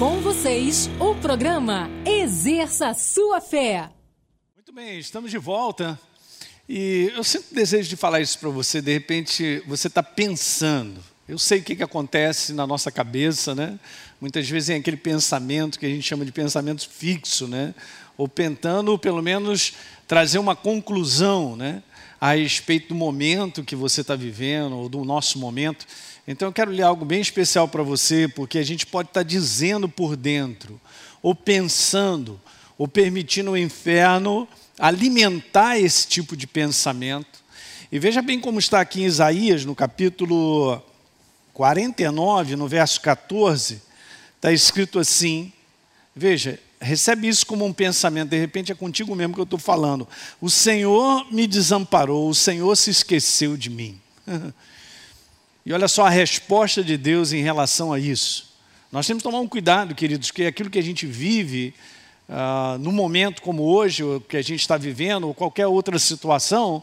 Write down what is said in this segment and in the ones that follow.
Com vocês, o programa Exerça Sua Fé. Muito bem, estamos de volta. E eu sempre desejo de falar isso para você. De repente, você está pensando. Eu sei o que, que acontece na nossa cabeça, né? Muitas vezes tem aquele pensamento que a gente chama de pensamento fixo, né? Ou tentando, pelo menos, trazer uma conclusão, né? A respeito do momento que você está vivendo, ou do nosso momento. Então eu quero ler algo bem especial para você, porque a gente pode estar tá dizendo por dentro, ou pensando, ou permitindo o inferno alimentar esse tipo de pensamento. E veja bem como está aqui em Isaías, no capítulo 49, no verso 14, está escrito assim: veja, recebe isso como um pensamento, de repente é contigo mesmo que eu estou falando. O Senhor me desamparou, o Senhor se esqueceu de mim. E olha só a resposta de Deus em relação a isso. Nós temos que tomar um cuidado, queridos, que aquilo que a gente vive uh, no momento como hoje, o que a gente está vivendo, ou qualquer outra situação,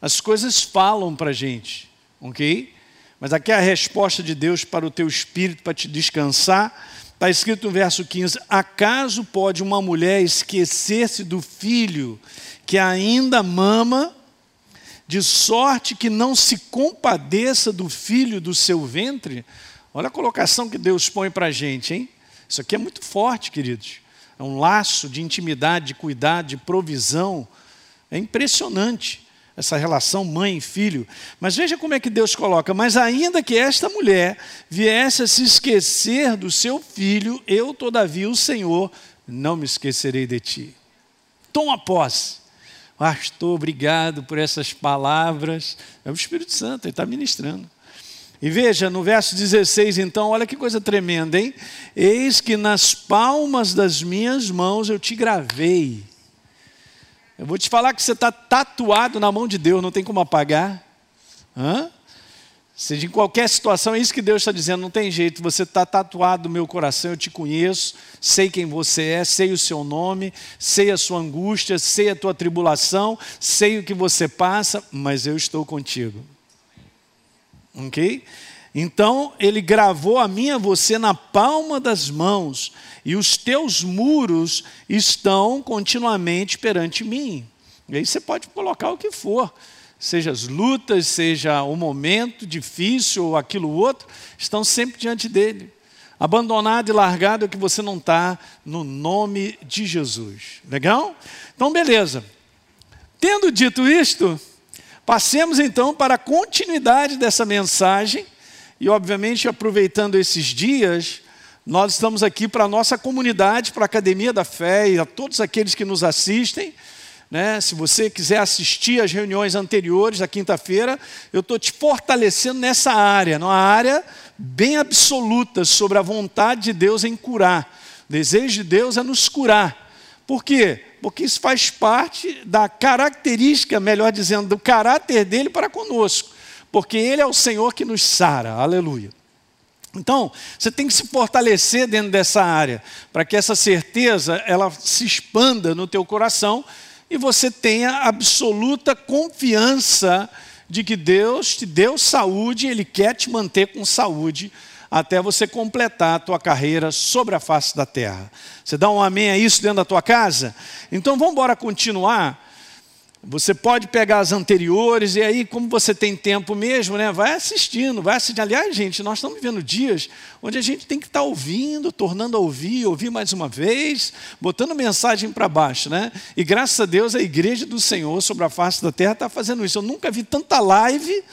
as coisas falam para a gente, ok? Mas aqui é a resposta de Deus para o teu espírito, para te descansar. Está escrito no verso 15: Acaso pode uma mulher esquecer-se do filho que ainda mama de sorte que não se compadeça do filho do seu ventre. Olha a colocação que Deus põe para a gente, hein? Isso aqui é muito forte, queridos. É um laço de intimidade, de cuidado, de provisão. É impressionante essa relação mãe e filho. Mas veja como é que Deus coloca: Mas ainda que esta mulher viesse a se esquecer do seu filho, eu, todavia, o Senhor, não me esquecerei de ti. Toma posse Pastor, obrigado por essas palavras. É o Espírito Santo, ele está ministrando. E veja, no verso 16, então, olha que coisa tremenda, hein? Eis que nas palmas das minhas mãos eu te gravei. Eu vou te falar que você está tatuado na mão de Deus, não tem como apagar. Hã? Seja em qualquer situação, é isso que Deus está dizendo, não tem jeito, você está tatuado no meu coração, eu te conheço, sei quem você é, sei o seu nome, sei a sua angústia, sei a tua tribulação, sei o que você passa, mas eu estou contigo. Ok? Então ele gravou a minha você na palma das mãos, e os teus muros estão continuamente perante mim. E aí você pode colocar o que for seja as lutas, seja o momento difícil ou aquilo outro, estão sempre diante dele. Abandonado e largado é que você não está no nome de Jesus. Legal? Então, beleza. Tendo dito isto, passemos então para a continuidade dessa mensagem. E, obviamente, aproveitando esses dias, nós estamos aqui para a nossa comunidade, para a Academia da Fé e a todos aqueles que nos assistem. Né? Se você quiser assistir às reuniões anteriores da quinta-feira, eu estou te fortalecendo nessa área, numa área bem absoluta sobre a vontade de Deus em curar. O desejo de Deus é nos curar. Por quê? Porque isso faz parte da característica, melhor dizendo, do caráter dele para conosco. Porque ele é o Senhor que nos sara. Aleluia. Então, você tem que se fortalecer dentro dessa área, para que essa certeza ela se expanda no teu coração e você tenha absoluta confiança de que Deus te deu saúde, Ele quer te manter com saúde até você completar a tua carreira sobre a face da terra. Você dá um amém a isso dentro da tua casa? Então vamos continuar você pode pegar as anteriores e aí, como você tem tempo mesmo, né, vai assistindo, vai assistindo. Aliás, gente, nós estamos vivendo dias onde a gente tem que estar ouvindo, tornando a ouvir, ouvir mais uma vez, botando mensagem para baixo, né? E graças a Deus a igreja do Senhor sobre a face da terra está fazendo isso. Eu nunca vi tanta live,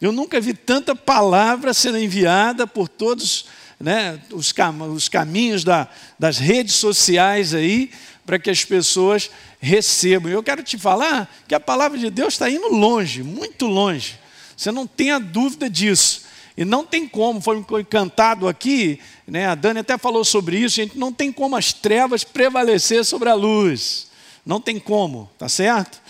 eu nunca vi tanta palavra sendo enviada por todos né, os, cam os caminhos da, das redes sociais aí, para que as pessoas recebam. Eu quero te falar que a palavra de Deus está indo longe, muito longe. Você não tenha dúvida disso. E não tem como, foi cantado aqui, né, a Dani até falou sobre isso, gente, não tem como as trevas prevalecer sobre a luz. Não tem como, tá certo?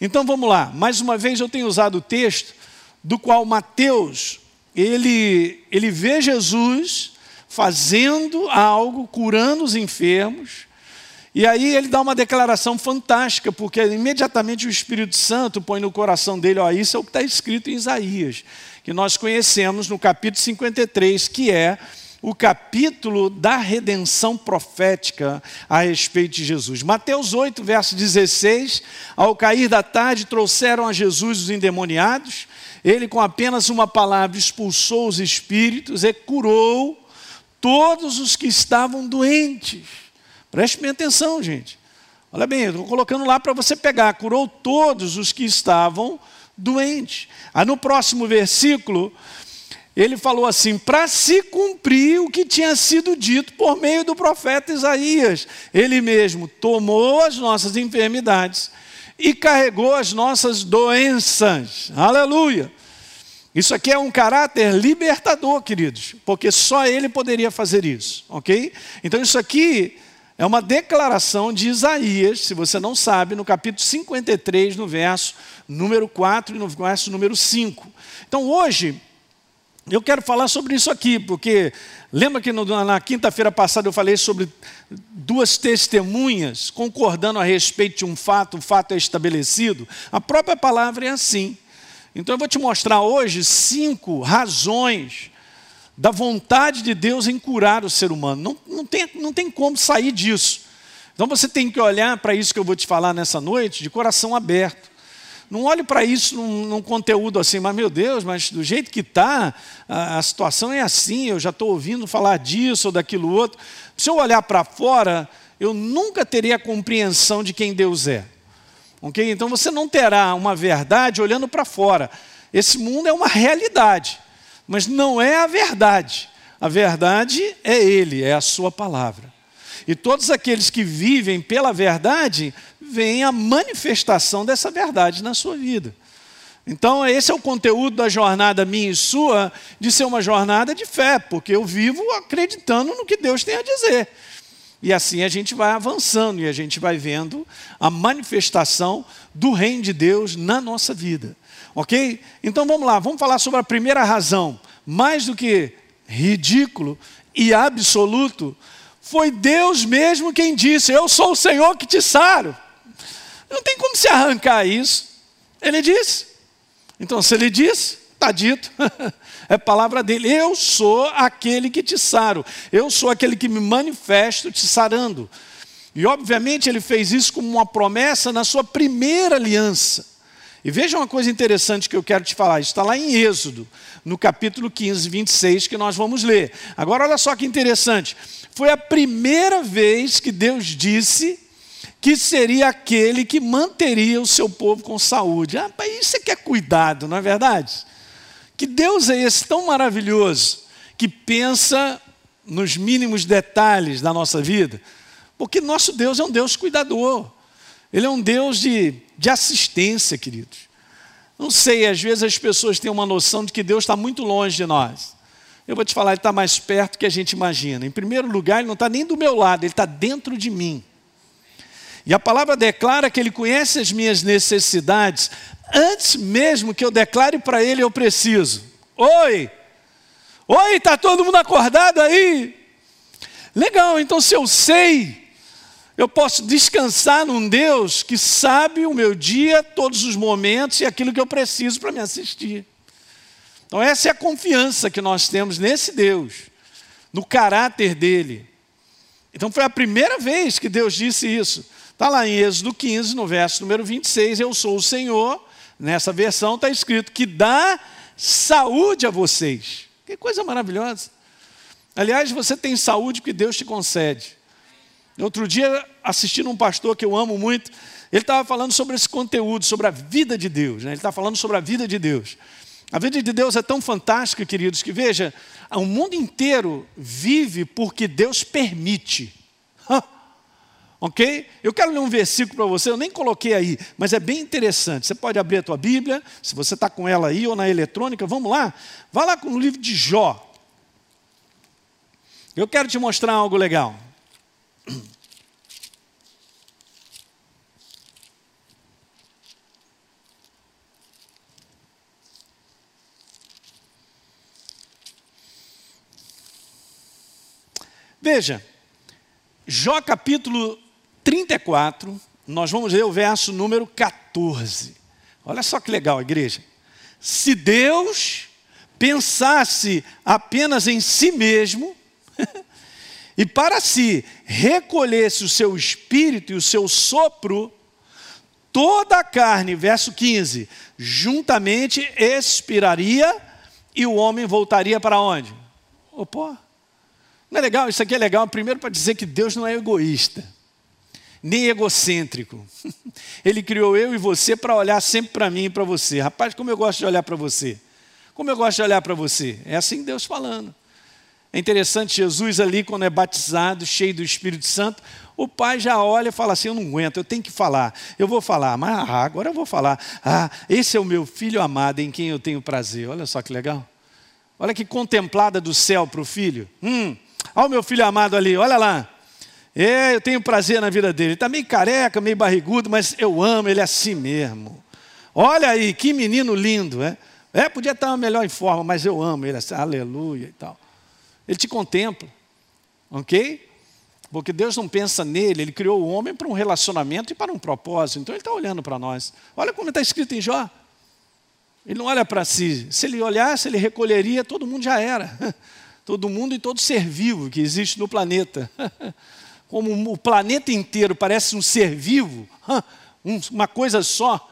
Então vamos lá, mais uma vez eu tenho usado o texto do qual Mateus, ele, ele vê Jesus fazendo algo, curando os enfermos, e aí ele dá uma declaração fantástica, porque imediatamente o Espírito Santo põe no coração dele, ó, isso é o que está escrito em Isaías, que nós conhecemos no capítulo 53, que é o capítulo da redenção profética a respeito de Jesus. Mateus 8, verso 16: Ao cair da tarde, trouxeram a Jesus os endemoniados. Ele, com apenas uma palavra, expulsou os espíritos e curou todos os que estavam doentes. Preste bem atenção, gente. Olha bem, estou colocando lá para você pegar. Curou todos os que estavam doentes. Aí no próximo versículo, ele falou assim: para se cumprir o que tinha sido dito por meio do profeta Isaías. Ele mesmo tomou as nossas enfermidades e carregou as nossas doenças. Aleluia! Isso aqui é um caráter libertador, queridos, porque só ele poderia fazer isso, ok? Então, isso aqui é uma declaração de Isaías, se você não sabe, no capítulo 53, no verso número 4 e no verso número 5. Então, hoje, eu quero falar sobre isso aqui, porque lembra que no, na quinta-feira passada eu falei sobre duas testemunhas concordando a respeito de um fato, o fato é estabelecido? A própria palavra é assim. Então eu vou te mostrar hoje cinco razões da vontade de Deus em curar o ser humano. Não, não, tem, não tem como sair disso. Então você tem que olhar para isso que eu vou te falar nessa noite de coração aberto. Não olhe para isso num, num, conteúdo assim, mas meu Deus, mas do jeito que está, a, a, situação é assim, eu já estou ouvindo falar disso ou daquilo outro. Se eu olhar para fora, eu nunca teria a compreensão de quem Deus é. Ok? Então você não terá uma verdade olhando para fora. Esse mundo é uma realidade, mas não é a verdade. A verdade é Ele, é a Sua palavra. E todos aqueles que vivem pela verdade vem a manifestação dessa verdade na sua vida. Então, esse é o conteúdo da jornada minha e sua, de ser uma jornada de fé, porque eu vivo acreditando no que Deus tem a dizer. E assim a gente vai avançando e a gente vai vendo a manifestação do reino de Deus na nossa vida. Ok? Então vamos lá, vamos falar sobre a primeira razão. Mais do que ridículo e absoluto, foi Deus mesmo quem disse: Eu sou o Senhor que te saro. Não tem como se arrancar isso. Ele disse. Então, se ele disse, está dito. é palavra dele. Eu sou aquele que te saro. Eu sou aquele que me manifesto te sarando. E, obviamente, ele fez isso como uma promessa na sua primeira aliança. E veja uma coisa interessante que eu quero te falar. Está lá em Êxodo, no capítulo 15, 26, que nós vamos ler. Agora, olha só que interessante. Foi a primeira vez que Deus disse que seria aquele que manteria o seu povo com saúde. Ah, isso é que é cuidado, não é verdade? Que Deus é esse tão maravilhoso que pensa nos mínimos detalhes da nossa vida, porque nosso Deus é um Deus cuidador, Ele é um Deus de, de assistência, queridos. Não sei, às vezes as pessoas têm uma noção de que Deus está muito longe de nós. Eu vou te falar, Ele está mais perto que a gente imagina. Em primeiro lugar, Ele não está nem do meu lado, Ele está dentro de mim. E a palavra declara que Ele conhece as minhas necessidades antes mesmo que eu declare para Ele eu preciso. Oi! Oi, está todo mundo acordado aí? Legal, então se eu sei, eu posso descansar num Deus que sabe o meu dia, todos os momentos e aquilo que eu preciso para me assistir. Então, essa é a confiança que nós temos nesse Deus, no caráter dele. Então, foi a primeira vez que Deus disse isso. Está lá em Êxodo 15, no verso número 26, eu sou o Senhor. Nessa versão está escrito que dá saúde a vocês. Que coisa maravilhosa. Aliás, você tem saúde que Deus te concede. Outro dia, assistindo um pastor que eu amo muito, ele estava falando sobre esse conteúdo, sobre a vida de Deus. Né? Ele está falando sobre a vida de Deus. A vida de Deus é tão fantástica, queridos, que veja, o mundo inteiro vive porque Deus permite. Ok? Eu quero ler um versículo para você, eu nem coloquei aí, mas é bem interessante. Você pode abrir a tua Bíblia, se você está com ela aí ou na eletrônica, vamos lá. Vá lá com o livro de Jó. Eu quero te mostrar algo legal. Veja, Jó capítulo 34, nós vamos ver o verso número 14. Olha só que legal, igreja. Se Deus pensasse apenas em si mesmo, e para si recolhesse o seu espírito e o seu sopro, toda a carne, verso 15, juntamente expiraria e o homem voltaria para onde? O pó. Não é legal? Isso aqui é legal, primeiro para dizer que Deus não é egoísta, nem egocêntrico. Ele criou eu e você para olhar sempre para mim e para você. Rapaz, como eu gosto de olhar para você. Como eu gosto de olhar para você. É assim Deus falando. É interessante, Jesus ali, quando é batizado, cheio do Espírito Santo, o pai já olha e fala assim: Eu não aguento, eu tenho que falar, eu vou falar, mas ah, agora eu vou falar. Ah, esse é o meu filho amado em quem eu tenho prazer. Olha só que legal. Olha que contemplada do céu para o filho. Hum, olha o meu filho amado ali, olha lá. É, eu tenho prazer na vida dele. Ele está meio careca, meio barrigudo, mas eu amo ele assim mesmo. Olha aí, que menino lindo, é? É, podia estar melhor em forma, mas eu amo ele assim, aleluia e tal. Ele te contempla, ok? Porque Deus não pensa nele, ele criou o homem para um relacionamento e para um propósito. Então ele está olhando para nós. Olha como está escrito em Jó. Ele não olha para si. Se ele olhasse, ele recolheria, todo mundo já era. Todo mundo e todo ser vivo que existe no planeta. Como o planeta inteiro parece um ser vivo, uma coisa só.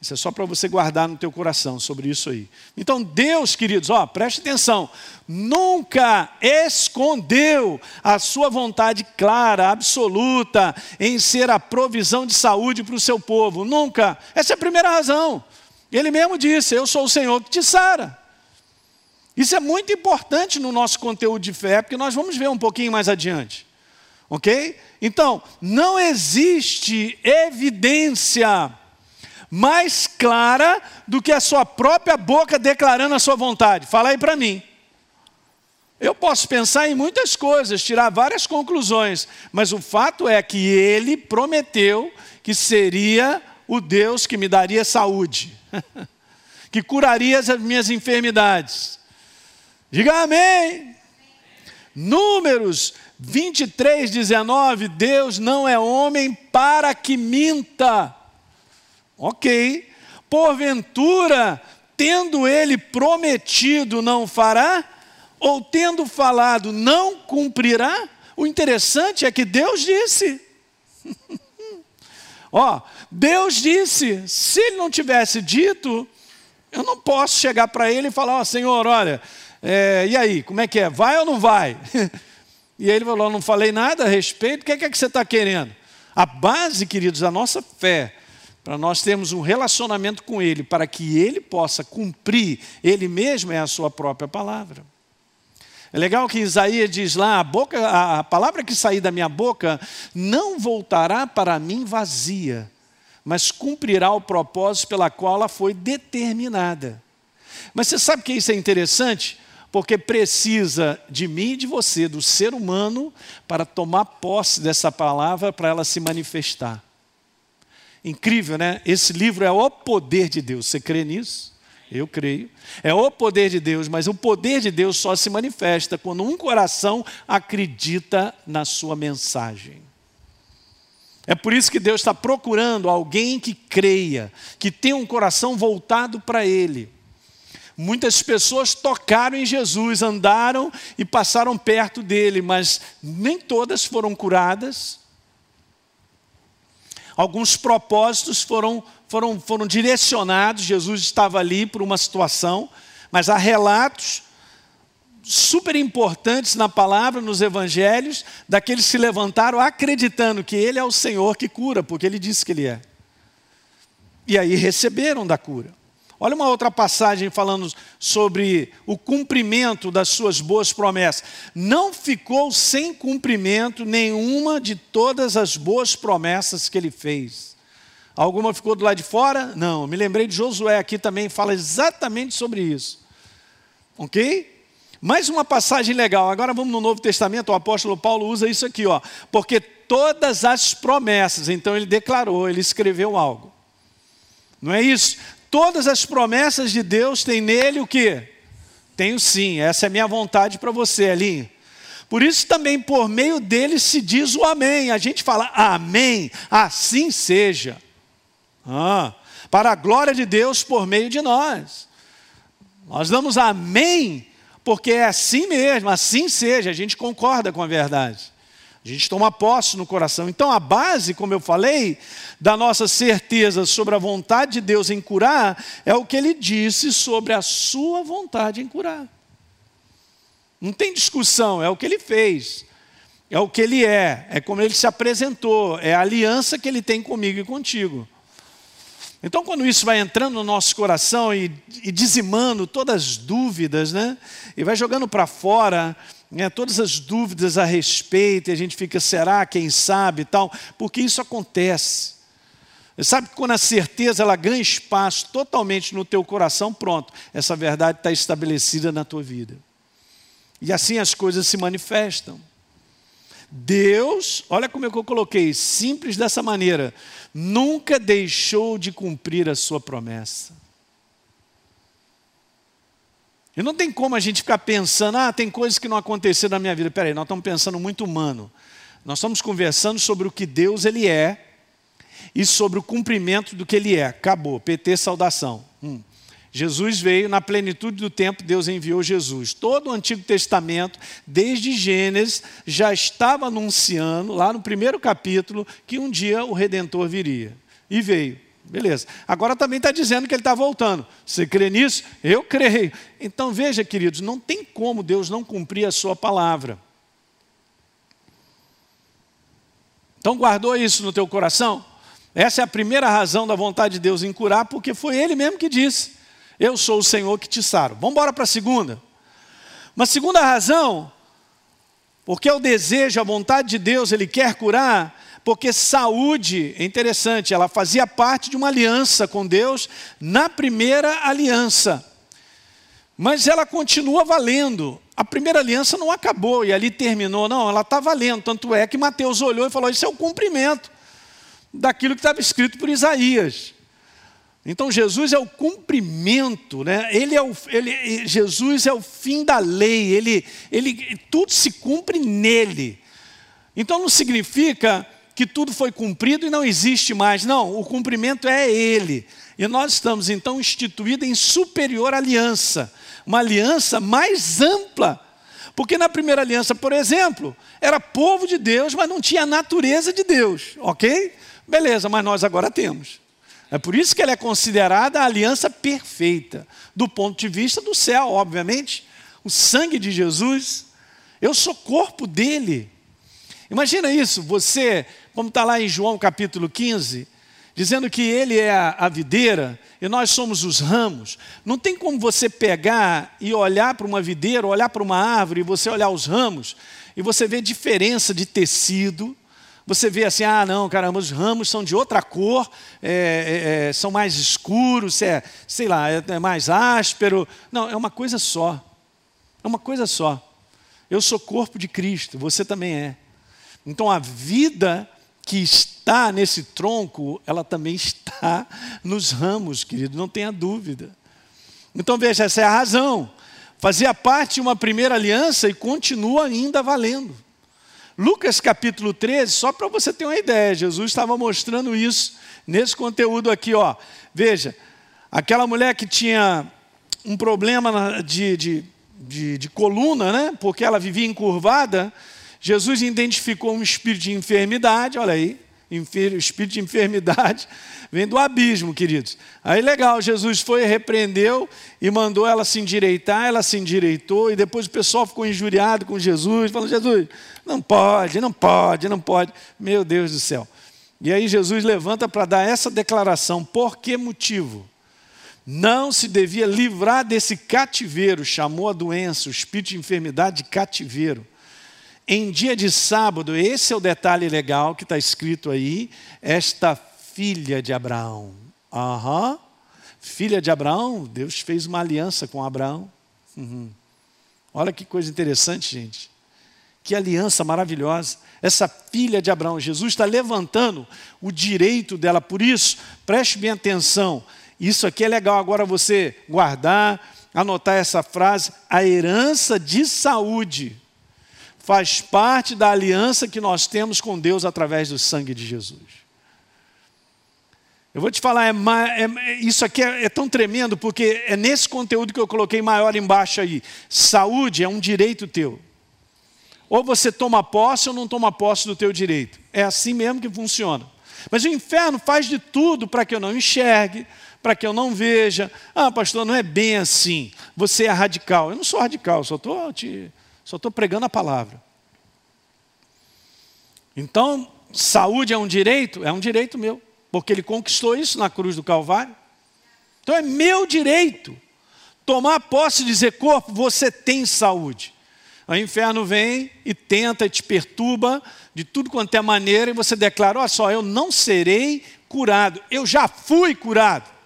Isso é só para você guardar no teu coração sobre isso aí. Então Deus, queridos, ó, preste atenção, nunca escondeu a sua vontade clara, absoluta, em ser a provisão de saúde para o seu povo. Nunca. Essa é a primeira razão. Ele mesmo disse: Eu sou o Senhor que te sara. Isso é muito importante no nosso conteúdo de fé, porque nós vamos ver um pouquinho mais adiante. Ok? Então, não existe evidência mais clara do que a sua própria boca declarando a sua vontade. Fala aí para mim. Eu posso pensar em muitas coisas, tirar várias conclusões, mas o fato é que ele prometeu que seria o Deus que me daria saúde, que curaria as minhas enfermidades. Diga amém. Números 23, 19: Deus não é homem para que minta Ok. Porventura, tendo ele prometido, não fará? Ou tendo falado, não cumprirá? O interessante é que Deus disse. Ó, Deus disse, se ele não tivesse dito, eu não posso chegar para ele e falar, ó, Senhor, olha, é, e aí, como é que é? Vai ou não vai? e ele falou, não falei nada a respeito, o que é que, é você está querendo? A base, queridos, da nossa fé para nós termos um relacionamento com Ele, para que Ele possa cumprir, Ele mesmo é a sua própria palavra. É legal que Isaías diz lá: a, boca, a palavra que sair da minha boca não voltará para mim vazia, mas cumprirá o propósito pela qual ela foi determinada. Mas você sabe que isso é interessante? Porque precisa de mim e de você, do ser humano, para tomar posse dessa palavra, para ela se manifestar. Incrível, né? Esse livro é o poder de Deus. Você crê nisso? Eu creio. É o poder de Deus, mas o poder de Deus só se manifesta quando um coração acredita na sua mensagem. É por isso que Deus está procurando alguém que creia, que tenha um coração voltado para Ele. Muitas pessoas tocaram em Jesus, andaram e passaram perto dele, mas nem todas foram curadas, alguns propósitos foram, foram, foram direcionados. Jesus estava ali por uma situação, mas há relatos super importantes na palavra, nos evangelhos, daqueles que se levantaram acreditando que Ele é o Senhor que cura, porque Ele disse que Ele é. E aí receberam da cura. Olha uma outra passagem falando sobre o cumprimento das suas boas promessas. Não ficou sem cumprimento nenhuma de todas as boas promessas que ele fez. Alguma ficou do lado de fora? Não. Me lembrei de Josué aqui também, fala exatamente sobre isso. Ok? Mais uma passagem legal. Agora vamos no Novo Testamento, o apóstolo Paulo usa isso aqui, ó. Porque todas as promessas, então ele declarou, ele escreveu algo. Não é isso? Todas as promessas de Deus têm nele o que? Tenho sim, essa é minha vontade para você, Elinho. Por isso também por meio dele se diz o amém. A gente fala amém, assim seja. Ah, para a glória de Deus por meio de nós. Nós damos amém porque é assim mesmo, assim seja, a gente concorda com a verdade. A gente toma posse no coração. Então, a base, como eu falei, da nossa certeza sobre a vontade de Deus em curar, é o que ele disse sobre a sua vontade em curar. Não tem discussão, é o que ele fez, é o que ele é, é como ele se apresentou, é a aliança que ele tem comigo e contigo. Então, quando isso vai entrando no nosso coração e, e dizimando todas as dúvidas, né? E vai jogando para fora né, todas as dúvidas a respeito, e a gente fica, será, quem sabe e tal, porque isso acontece. Sabe que quando a certeza ela ganha espaço totalmente no teu coração, pronto, essa verdade está estabelecida na tua vida. E assim as coisas se manifestam. Deus, olha como é eu coloquei, simples dessa maneira, nunca deixou de cumprir a sua promessa. E não tem como a gente ficar pensando, ah, tem coisas que não aconteceram na minha vida. Peraí, nós estamos pensando muito humano. Nós estamos conversando sobre o que Deus ele é e sobre o cumprimento do que ele é. Acabou, PT saudação. Hum. Jesus veio, na plenitude do tempo, Deus enviou Jesus. Todo o Antigo Testamento, desde Gênesis, já estava anunciando, lá no primeiro capítulo, que um dia o Redentor viria. E veio. Beleza. Agora também está dizendo que ele está voltando. Você crê nisso? Eu creio. Então veja, queridos, não tem como Deus não cumprir a sua palavra. Então guardou isso no teu coração? Essa é a primeira razão da vontade de Deus em curar, porque foi Ele mesmo que disse. Eu sou o Senhor que te saro. Vamos embora para a segunda. Uma segunda razão, porque o desejo, a vontade de Deus, Ele quer curar, porque saúde, é interessante, ela fazia parte de uma aliança com Deus na primeira aliança. Mas ela continua valendo. A primeira aliança não acabou e ali terminou, não, ela está valendo. Tanto é que Mateus olhou e falou: Isso é o cumprimento daquilo que estava escrito por Isaías. Então Jesus é o cumprimento, né? ele é o, ele, Jesus é o fim da lei, ele, ele, tudo se cumpre nele. Então não significa que tudo foi cumprido e não existe mais, não, o cumprimento é ele. E nós estamos então instituídos em superior aliança, uma aliança mais ampla. Porque na primeira aliança, por exemplo, era povo de Deus, mas não tinha a natureza de Deus, ok? Beleza, mas nós agora temos. É por isso que ela é considerada a aliança perfeita, do ponto de vista do céu, obviamente. O sangue de Jesus, eu sou corpo dele. Imagina isso, você, como está lá em João capítulo 15, dizendo que ele é a, videira e nós somos os ramos. Não tem como você pegar e olhar para uma videira, olhar para uma árvore, e você olhar os ramos, e você vê diferença de tecido, você vê assim, ah, não, caramba, os ramos são de outra cor, é, é, é, são mais escuros, é, sei lá, é, é mais áspero. Não, é uma coisa só. É uma coisa só. Eu sou corpo de Cristo, você também é. Então a vida que está nesse tronco, ela também está nos ramos, querido, não tenha dúvida. Então veja, essa é a razão. Fazia parte de uma primeira aliança e continua ainda valendo. Lucas capítulo 13, só para você ter uma ideia, Jesus estava mostrando isso nesse conteúdo aqui, ó. Veja, aquela mulher que tinha um problema de, de, de, de coluna, né? Porque ela vivia encurvada, Jesus identificou um espírito de enfermidade, olha aí, espírito de enfermidade, vem do abismo, queridos. Aí legal, Jesus foi, repreendeu e mandou ela se endireitar, ela se endireitou, e depois o pessoal ficou injuriado com Jesus, falando: Jesus, não pode, não pode, não pode. Meu Deus do céu. E aí Jesus levanta para dar essa declaração: por que motivo? Não se devia livrar desse cativeiro, chamou a doença, o espírito de enfermidade de cativeiro em dia de sábado, esse é o detalhe legal que está escrito aí, esta filha de Abraão. Aham. Uhum. Filha de Abraão, Deus fez uma aliança com Abraão. Uhum. Olha que coisa interessante, gente. Que aliança maravilhosa. Essa filha de Abraão, Jesus está levantando o direito dela. Por isso, preste bem atenção. Isso aqui é legal agora você guardar, anotar essa frase: a herança de saúde faz parte da aliança que nós temos com Deus através do sangue de Jesus. Eu vou te falar, é, é, isso aqui é, é, tão tremendo, porque é nesse conteúdo que eu coloquei maior embaixo aí. Saúde é um direito teu. Ou você toma posse ou não toma posse do teu direito. É assim mesmo que funciona. Mas o inferno faz de tudo para que eu não enxergue, para que eu não veja. Ah, pastor, não é bem assim. Você é radical. Eu não sou radical, só estou só tô pregando a palavra. Então, saúde é um direito? É um direito meu porque ele conquistou isso na cruz do Calvário. Então é meu direito tomar posse e dizer: corpo, você tem saúde. O inferno vem e tenta e te perturba de tudo quanto é maneira, e você declara: olha só, eu não serei curado, eu já fui curado.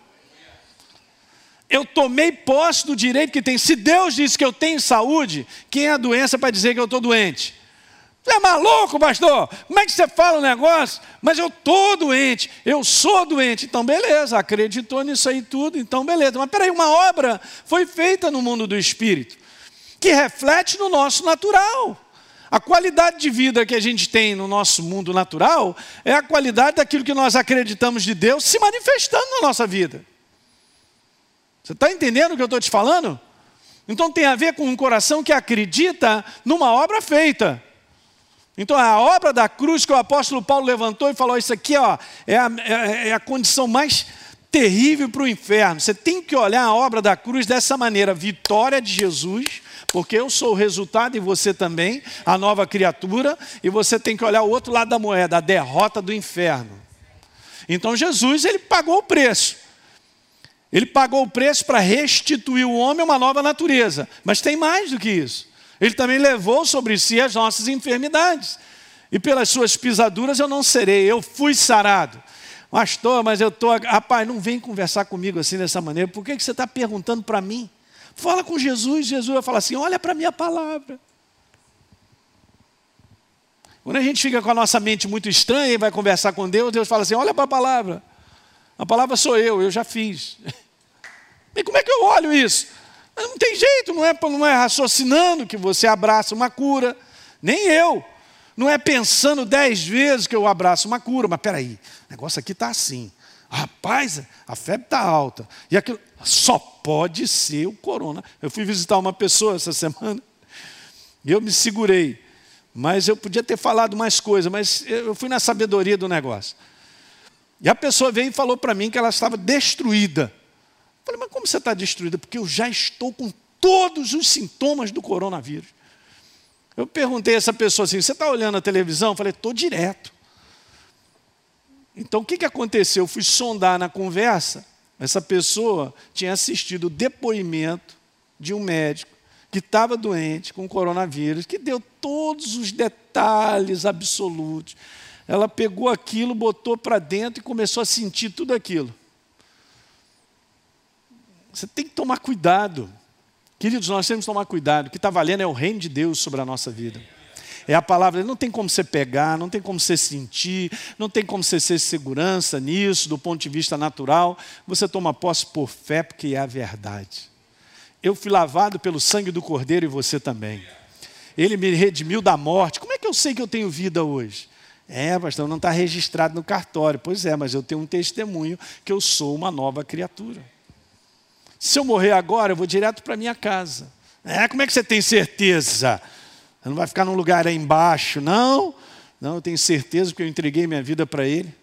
Eu tomei posse do direito que tem. Se Deus diz que eu tenho saúde, quem é a doença para dizer que eu estou doente? Você é maluco, pastor? Como é que você fala o negócio? Mas eu estou doente, eu sou doente. Então, beleza, acreditou nisso aí tudo, então, beleza. Mas peraí, uma obra foi feita no mundo do espírito, que reflete no nosso natural. A qualidade de vida que a gente tem no nosso mundo natural é a qualidade daquilo que nós acreditamos de Deus se manifestando na nossa vida. Você está entendendo o que eu estou te falando? Então tem a ver com um coração que acredita numa obra feita. Então a obra da cruz que o apóstolo Paulo levantou e falou: Isso aqui ó, é, a, é, é a condição mais terrível para o inferno. Você tem que olhar a obra da cruz dessa maneira: vitória de Jesus, porque eu sou o resultado e você também, a nova criatura, e você tem que olhar o outro lado da moeda, a derrota do inferno. Então Jesus, ele pagou o preço. Ele pagou o preço para restituir o homem a uma nova natureza. Mas tem mais do que isso. Ele também levou sobre si as nossas enfermidades. E pelas suas pisaduras eu não serei, eu fui sarado. Pastor, mas eu estou. Rapaz, não vem conversar comigo assim dessa maneira. Por que, que você está perguntando para mim? Fala com Jesus, Jesus vai falar assim: olha para a minha palavra. Quando a gente fica com a nossa mente muito estranha e vai conversar com Deus, Deus fala assim: olha para a palavra. A palavra sou eu, eu já fiz. E como é que eu olho isso? Não tem jeito, não é, não é raciocinando que você abraça uma cura, nem eu. Não é pensando dez vezes que eu abraço uma cura, mas peraí, o negócio aqui está assim. Rapaz, a febre está alta. E aquilo só pode ser o corona. Eu fui visitar uma pessoa essa semana e eu me segurei. Mas eu podia ter falado mais coisas, mas eu fui na sabedoria do negócio. E a pessoa veio e falou para mim que ela estava destruída. Falei, mas como você está destruída? Porque eu já estou com todos os sintomas do coronavírus. Eu perguntei a essa pessoa assim: você está olhando a televisão? Eu falei, estou direto. Então o que, que aconteceu? Eu fui sondar na conversa. Essa pessoa tinha assistido o depoimento de um médico que estava doente com coronavírus, que deu todos os detalhes absolutos. Ela pegou aquilo, botou para dentro e começou a sentir tudo aquilo. Você tem que tomar cuidado. Queridos, nós temos que tomar cuidado. O que está valendo é o reino de Deus sobre a nossa vida. É a palavra, não tem como você pegar, não tem como você sentir, não tem como você ter segurança nisso, do ponto de vista natural. Você toma posse por fé, porque é a verdade. Eu fui lavado pelo sangue do Cordeiro e você também. Ele me redimiu da morte. Como é que eu sei que eu tenho vida hoje? É, pastor, não está registrado no cartório. Pois é, mas eu tenho um testemunho que eu sou uma nova criatura. Se eu morrer agora, eu vou direto para minha casa. É, como é que você tem certeza? Você não vai ficar num lugar aí embaixo, não? Não, eu tenho certeza porque eu entreguei minha vida para Ele.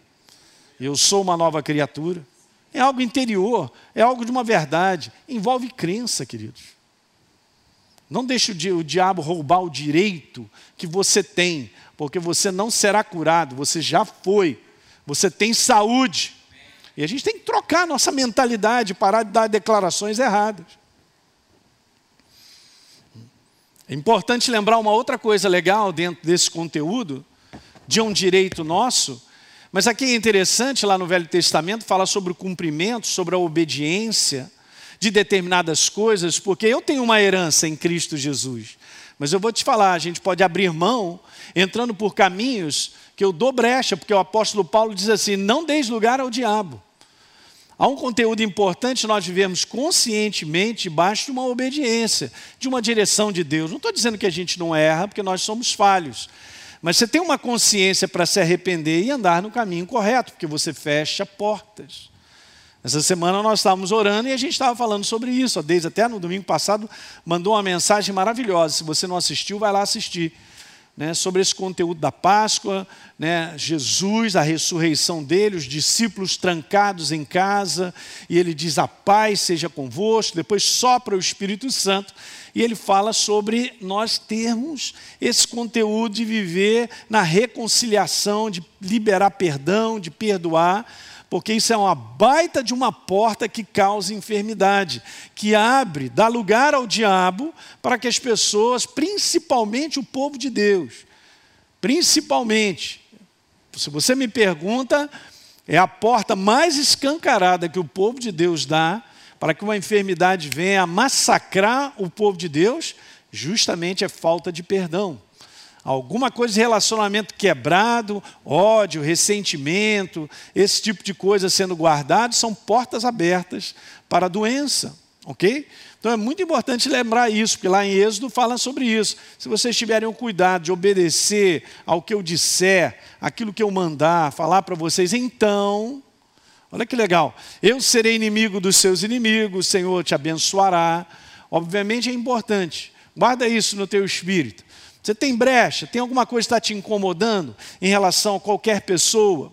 Eu sou uma nova criatura. É algo interior, é algo de uma verdade. Envolve crença, queridos. Não deixe o diabo roubar o direito que você tem, porque você não será curado, você já foi. Você tem saúde. E a gente tem que trocar nossa mentalidade, parar de dar declarações erradas. É importante lembrar uma outra coisa legal dentro desse conteúdo, de um direito nosso, mas aqui é interessante, lá no Velho Testamento, fala sobre o cumprimento, sobre a obediência de determinadas coisas, porque eu tenho uma herança em Cristo Jesus. Mas eu vou te falar, a gente pode abrir mão entrando por caminhos que eu dou brecha, porque o apóstolo Paulo diz assim: não deis lugar ao diabo. Há um conteúdo importante nós vivemos conscientemente debaixo de uma obediência, de uma direção de Deus. Não estou dizendo que a gente não erra, porque nós somos falhos. Mas você tem uma consciência para se arrepender e andar no caminho correto, porque você fecha portas. Essa semana nós estávamos orando e a gente estava falando sobre isso. A Deise até no domingo passado mandou uma mensagem maravilhosa. Se você não assistiu, vai lá assistir né, sobre esse conteúdo da Páscoa, né, Jesus, a ressurreição dele, os discípulos trancados em casa, e ele diz: A paz seja convosco, depois sopra o Espírito Santo, e ele fala sobre nós termos esse conteúdo de viver na reconciliação, de liberar perdão, de perdoar porque isso é uma baita de uma porta que causa enfermidade, que abre, dá lugar ao diabo para que as pessoas, principalmente o povo de Deus, principalmente, se você me pergunta, é a porta mais escancarada que o povo de Deus dá para que uma enfermidade venha a massacrar o povo de Deus, justamente é falta de perdão alguma coisa de relacionamento quebrado, ódio, ressentimento, esse tipo de coisa sendo guardado, são portas abertas para a doença, ok? Então é muito importante lembrar isso, porque lá em Êxodo fala sobre isso. Se vocês tiverem o cuidado de obedecer ao que eu disser, aquilo que eu mandar, falar para vocês, então, olha que legal, eu serei inimigo dos seus inimigos, o Senhor te abençoará. Obviamente é importante, guarda isso no teu espírito. Você tem brecha? Tem alguma coisa que está te incomodando em relação a qualquer pessoa?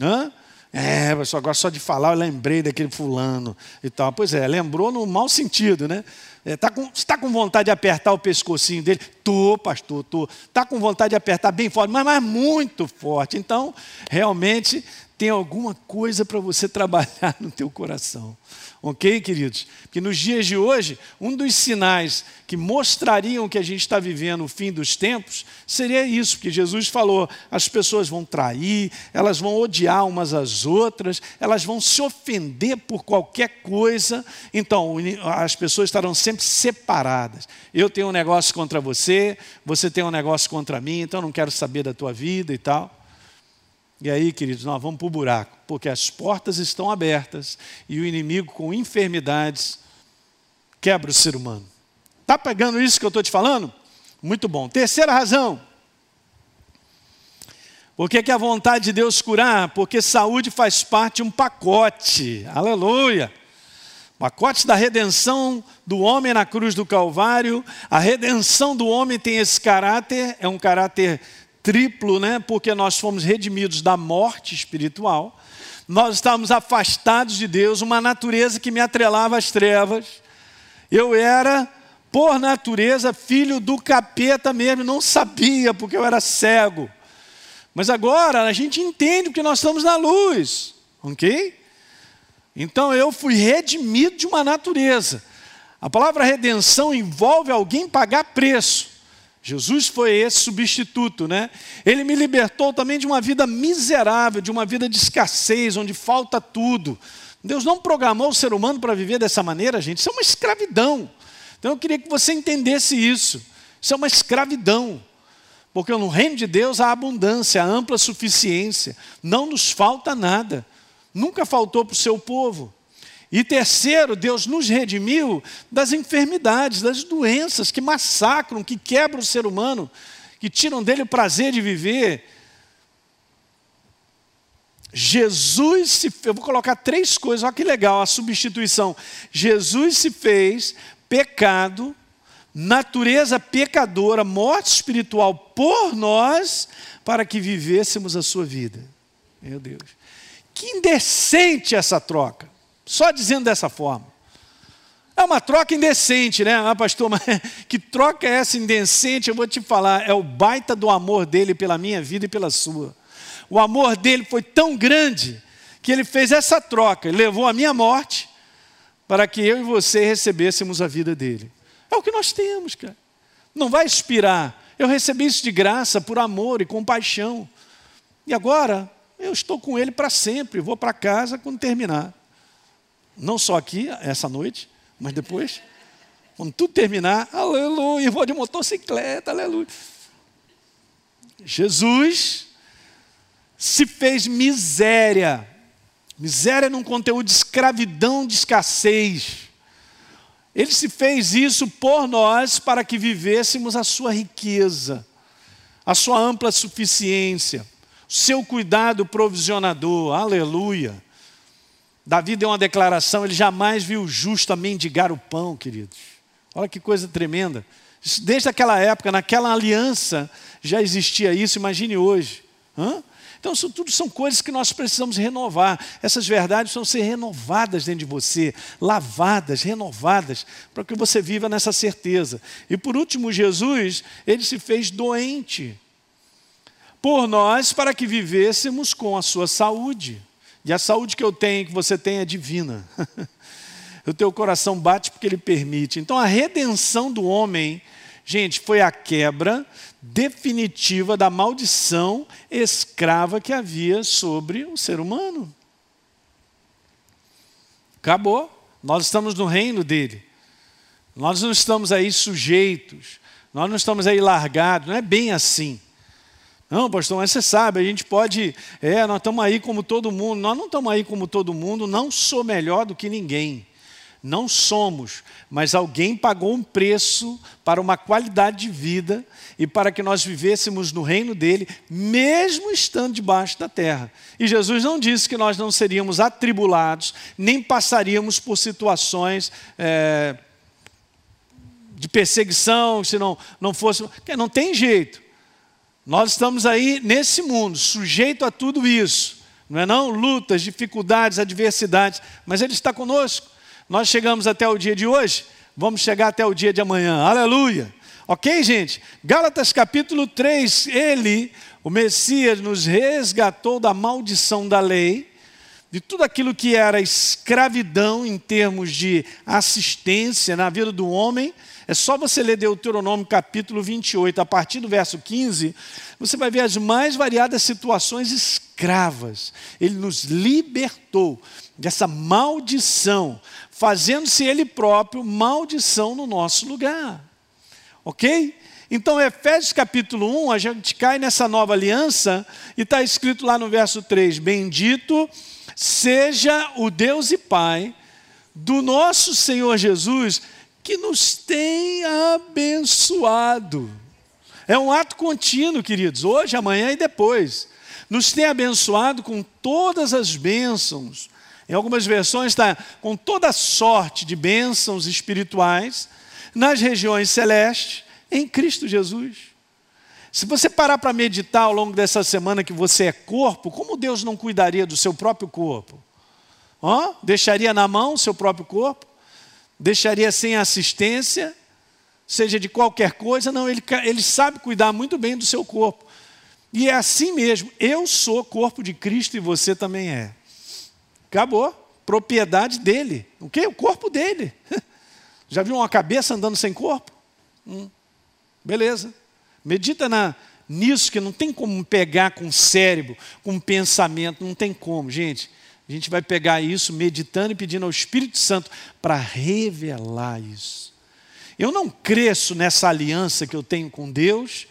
Hã? É, pessoal, agora só de falar eu lembrei daquele fulano e tal. Pois é, lembrou no mau sentido, né? É, tá com, você está com vontade de apertar o pescocinho dele? Tô, pastor, tô. Está com vontade de apertar bem forte, mas, mas muito forte. Então, realmente, tem alguma coisa para você trabalhar no teu coração. Ok, queridos? Porque nos dias de hoje, um dos sinais que mostrariam que a gente está vivendo o fim dos tempos seria isso, que Jesus falou: as pessoas vão trair, elas vão odiar umas às outras, elas vão se ofender por qualquer coisa. Então, as pessoas estarão sempre separadas. Eu tenho um negócio contra você, você tem um negócio contra mim, então eu não quero saber da tua vida e tal. E aí, queridos, nós vamos para o buraco, porque as portas estão abertas e o inimigo com enfermidades quebra o ser humano. Está pegando isso que eu estou te falando? Muito bom. Terceira razão. Por que, que a vontade de Deus curar? Porque saúde faz parte de um pacote. Aleluia. Pacote da redenção do homem na cruz do Calvário. A redenção do homem tem esse caráter, é um caráter triplo, né? Porque nós fomos redimidos da morte espiritual. Nós estávamos afastados de Deus, uma natureza que me atrelava às trevas. Eu era, por natureza, filho do capeta mesmo, não sabia porque eu era cego. Mas agora a gente entende que nós estamos na luz, ok? Então eu fui redimido de uma natureza. A palavra redenção envolve alguém pagar preço. Jesus foi esse substituto, né? Ele me libertou também de uma vida miserável, de uma vida de escassez, onde falta tudo. Deus não programou o ser humano para viver dessa maneira, gente. Isso é uma escravidão. Então eu queria que você entendesse isso. Isso é uma escravidão. Porque no reino de Deus há abundância, há ampla suficiência. Não nos falta nada. Nunca faltou para o seu povo. E terceiro, Deus nos redimiu das enfermidades, das doenças que massacram, que quebram o ser humano, que tiram dele o prazer de viver. Jesus se eu vou colocar três coisas, olha que legal a substituição. Jesus se fez pecado, natureza pecadora, morte espiritual por nós, para que vivêssemos a sua vida. Meu Deus. Que indecente essa troca. Só dizendo dessa forma. É uma troca indecente, né? Ah, pastor, mas que troca é essa indecente? Eu vou te falar, é o baita do amor dele pela minha vida e pela sua. O amor dele foi tão grande que ele fez essa troca, ele levou a minha morte para que eu e você recebêssemos a vida dele. É o que nós temos, cara. Não vai expirar. Eu recebi isso de graça, por amor e compaixão. E agora, eu estou com ele para sempre. Vou para casa quando terminar. Não só aqui, essa noite, mas depois, quando tudo terminar, aleluia, vou de motocicleta, aleluia. Jesus se fez miséria, miséria num conteúdo de escravidão, de escassez. Ele se fez isso por nós para que vivêssemos a sua riqueza. a sua ampla suficiência, o seu cuidado provisionador. Aleluia. Davi deu uma declaração, ele jamais viu o justo a mendigar o pão, queridos. Olha que coisa tremenda. Desde aquela época, naquela aliança, já existia isso, imagine hoje. Hã? Então, isso tudo são coisas que nós precisamos renovar. Essas verdades precisam ser renovadas dentro de você, lavadas, renovadas, para que você viva nessa certeza. E por último, Jesus, ele se fez doente por nós, para que vivêssemos com a sua saúde. E a saúde que eu tenho, que você tem, é divina. o teu coração bate porque ele permite. Então, a redenção do homem Gente, foi a quebra definitiva da maldição escrava que havia sobre o ser humano. Acabou. Nós estamos no reino dele. Nós não estamos aí sujeitos. Nós não estamos aí largados. Não é bem assim. Não, pastor, mas você sabe, a gente pode. É, nós estamos aí como todo mundo. Nós não estamos aí como todo mundo. Não sou melhor do que ninguém. Não somos, mas alguém pagou um preço para uma qualidade de vida e para que nós vivêssemos no reino dele, mesmo estando debaixo da terra. E Jesus não disse que nós não seríamos atribulados, nem passaríamos por situações é, de perseguição, se não, não fosse. Não tem jeito. Nós estamos aí nesse mundo, sujeito a tudo isso. Não é não? Lutas, dificuldades, adversidades, mas Ele está conosco. Nós chegamos até o dia de hoje, vamos chegar até o dia de amanhã. Aleluia. Ok, gente? Gálatas capítulo 3, ele, o Messias, nos resgatou da maldição da lei, de tudo aquilo que era escravidão em termos de assistência na vida do homem. É só você ler Deuteronômio capítulo 28, a partir do verso 15, você vai ver as mais variadas situações escravas. Ele nos libertou dessa maldição fazendo-se ele próprio maldição no nosso lugar. Ok? Então, Efésios capítulo 1, a gente cai nessa nova aliança e está escrito lá no verso 3: Bendito seja o Deus e Pai do nosso Senhor Jesus, que nos tem abençoado. É um ato contínuo, queridos, hoje, amanhã e depois. Nos tem abençoado com todas as bênçãos em algumas versões está com toda sorte de bênçãos espirituais nas regiões celestes em Cristo Jesus. Se você parar para meditar ao longo dessa semana que você é corpo, como Deus não cuidaria do seu próprio corpo? Oh, deixaria na mão o seu próprio corpo? Deixaria sem assistência? Seja de qualquer coisa? Não, ele, ele sabe cuidar muito bem do seu corpo. E é assim mesmo. Eu sou corpo de Cristo e você também é. Acabou. Propriedade dele. O quê? O corpo dele. Já viu uma cabeça andando sem corpo? Hum. Beleza. Medita na, nisso que não tem como pegar com o cérebro, com o pensamento, não tem como, gente. A gente vai pegar isso meditando e pedindo ao Espírito Santo para revelar isso. Eu não cresço nessa aliança que eu tenho com Deus,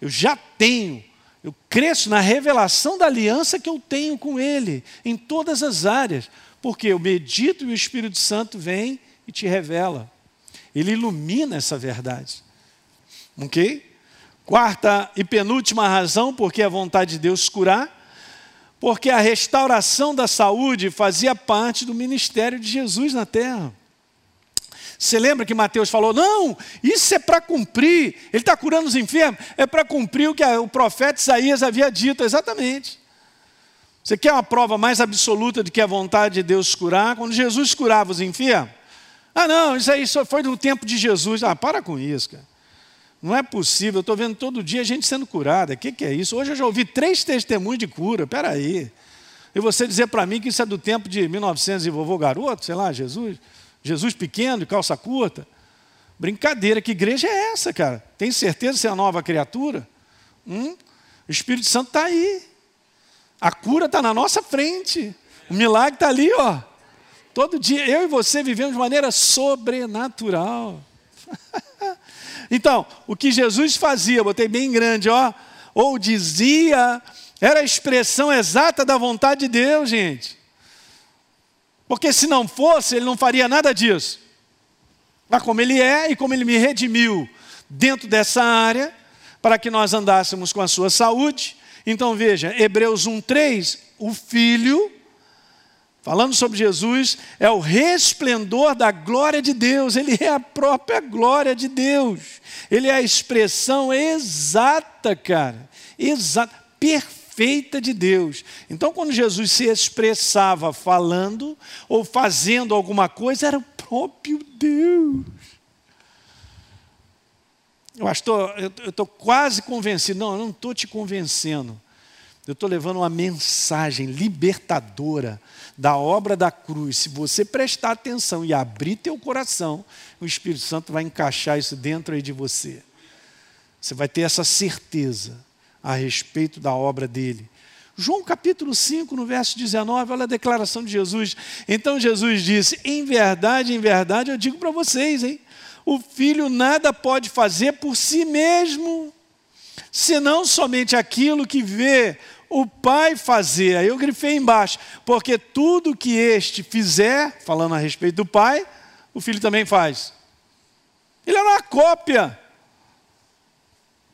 eu já tenho eu cresço na revelação da aliança que eu tenho com Ele, em todas as áreas, porque eu medito e o Espírito Santo vem e te revela. Ele ilumina essa verdade. Ok? Quarta e penúltima razão porque a vontade de Deus curar, porque a restauração da saúde fazia parte do ministério de Jesus na terra. Você lembra que Mateus falou: não, isso é para cumprir. Ele está curando os enfermos, é para cumprir o que o profeta Isaías havia dito, exatamente. Você quer uma prova mais absoluta de que a vontade de Deus curar? Quando Jesus curava os enfermos? Ah, não, isso aí só foi no tempo de Jesus. Ah, para com isso, cara. Não é possível, eu estou vendo todo dia gente sendo curada. O que, que é isso? Hoje eu já ouvi três testemunhos de cura. Espera aí. E você dizer para mim que isso é do tempo de 1900 e vovô garoto, sei lá, Jesus. Jesus pequeno, de calça curta. Brincadeira, que igreja é essa, cara? Tem certeza que você é uma nova criatura? Hum? O Espírito Santo está aí. A cura está na nossa frente. O milagre está ali, ó. Todo dia eu e você vivemos de maneira sobrenatural. então, o que Jesus fazia, botei bem grande, ó, ou dizia, era a expressão exata da vontade de Deus, gente. Porque se não fosse, ele não faria nada disso. Mas como ele é e como ele me redimiu dentro dessa área, para que nós andássemos com a sua saúde. Então veja, Hebreus 1:3, o filho falando sobre Jesus, é o resplendor da glória de Deus, ele é a própria glória de Deus, ele é a expressão exata, cara, exata, perfeita de Deus. Então, quando Jesus se expressava falando ou fazendo alguma coisa, era o próprio Deus. Pastor, eu estou quase convencido. Não, eu não estou te convencendo. Eu estou levando uma mensagem libertadora da obra da cruz. Se você prestar atenção e abrir teu coração, o Espírito Santo vai encaixar isso dentro aí de você. Você vai ter essa certeza a respeito da obra dele. João capítulo 5, no verso 19, olha a declaração de Jesus. Então Jesus disse: Em verdade, em verdade, eu digo para vocês, hein? o filho nada pode fazer por si mesmo, senão somente aquilo que vê o pai fazer. Aí eu grifei embaixo, porque tudo que este fizer, falando a respeito do pai, o filho também faz. Ele era uma cópia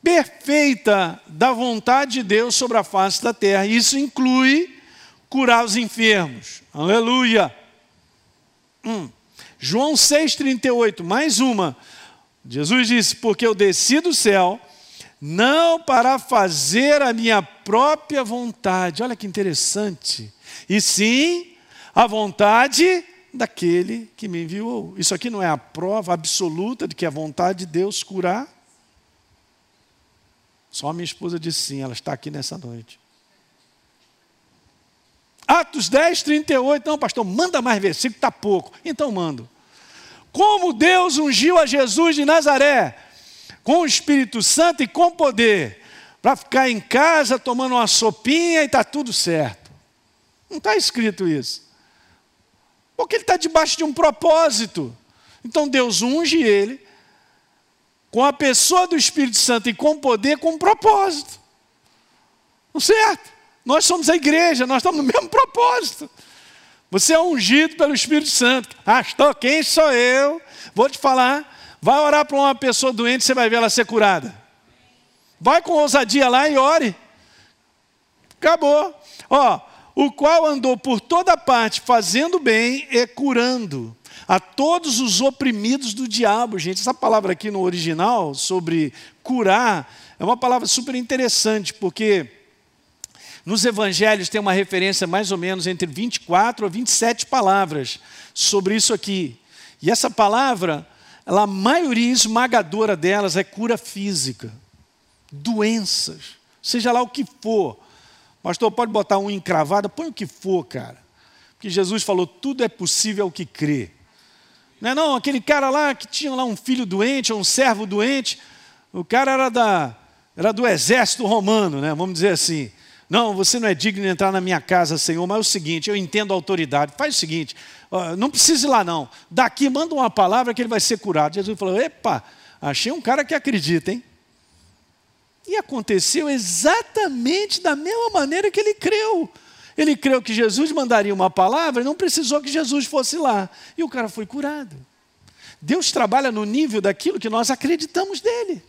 perfeita da vontade de Deus sobre a face da terra. Isso inclui curar os enfermos. Aleluia. Hum. João 6,38, mais uma. Jesus disse: Porque eu desci do céu, não para fazer a minha própria vontade. Olha que interessante. E sim a vontade daquele que me enviou. Isso aqui não é a prova absoluta de que a vontade de Deus curar? Só minha esposa disse sim, ela está aqui nessa noite. Atos 10, 38. Não, pastor, manda mais versículo, está pouco. Então mando. Como Deus ungiu a Jesus de Nazaré com o Espírito Santo e com poder, para ficar em casa tomando uma sopinha e está tudo certo. Não está escrito isso. Porque ele está debaixo de um propósito. Então Deus unge ele com a pessoa do Espírito Santo e com poder, com um propósito. Não certo? Nós somos a igreja, nós estamos no mesmo propósito. Você é ungido pelo Espírito Santo. Pastor, quem sou eu? Vou te falar. Vai orar para uma pessoa doente, você vai ver ela ser curada. Vai com ousadia lá e ore. Acabou. Ó, o qual andou por toda parte fazendo bem e curando a todos os oprimidos do diabo, gente. Essa palavra aqui no original sobre curar é uma palavra super interessante, porque nos evangelhos tem uma referência mais ou menos entre 24 a 27 palavras sobre isso aqui. E essa palavra, ela, a maioria esmagadora delas é cura física, doenças, seja lá o que for. Pastor, pode botar um encravado, põe o que for, cara. Porque Jesus falou: tudo é possível ao que crê. Não é não, aquele cara lá que tinha lá um filho doente, ou um servo doente, o cara era, da, era do exército romano, né? vamos dizer assim. Não, você não é digno de entrar na minha casa, Senhor, mas é o seguinte, eu entendo a autoridade. Faz o seguinte, não precisa ir lá não. Daqui manda uma palavra que ele vai ser curado. Jesus falou: "Epa, achei um cara que acredita, hein?" E aconteceu exatamente da mesma maneira que ele creu. Ele creu que Jesus mandaria uma palavra e não precisou que Jesus fosse lá. E o cara foi curado. Deus trabalha no nível daquilo que nós acreditamos dele.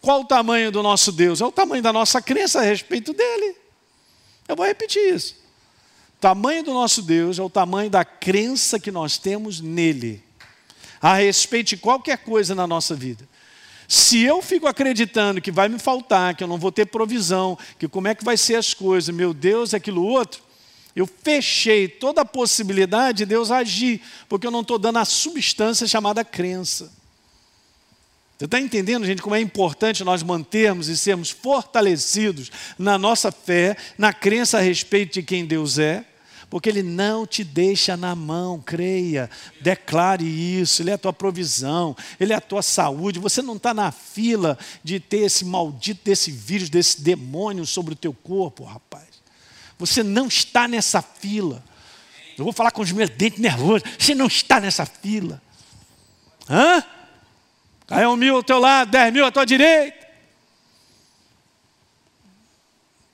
Qual o tamanho do nosso Deus? É o tamanho da nossa crença a respeito dele. Eu vou repetir isso. O tamanho do nosso Deus é o tamanho da crença que nós temos nele, a respeito de qualquer coisa na nossa vida. Se eu fico acreditando que vai me faltar, que eu não vou ter provisão, que como é que vai ser as coisas, meu Deus, aquilo outro, eu fechei toda a possibilidade de Deus agir, porque eu não estou dando a substância chamada crença. Você está entendendo, gente, como é importante nós mantermos e sermos fortalecidos na nossa fé, na crença a respeito de quem Deus é? Porque Ele não te deixa na mão, creia, declare isso, Ele é a tua provisão, Ele é a tua saúde. Você não está na fila de ter esse maldito desse vírus, desse demônio sobre o teu corpo, rapaz. Você não está nessa fila. Eu vou falar com os meus dentes nervosos. Você não está nessa fila. Hã? Caiu um mil ao teu lado, dez mil à tua direita.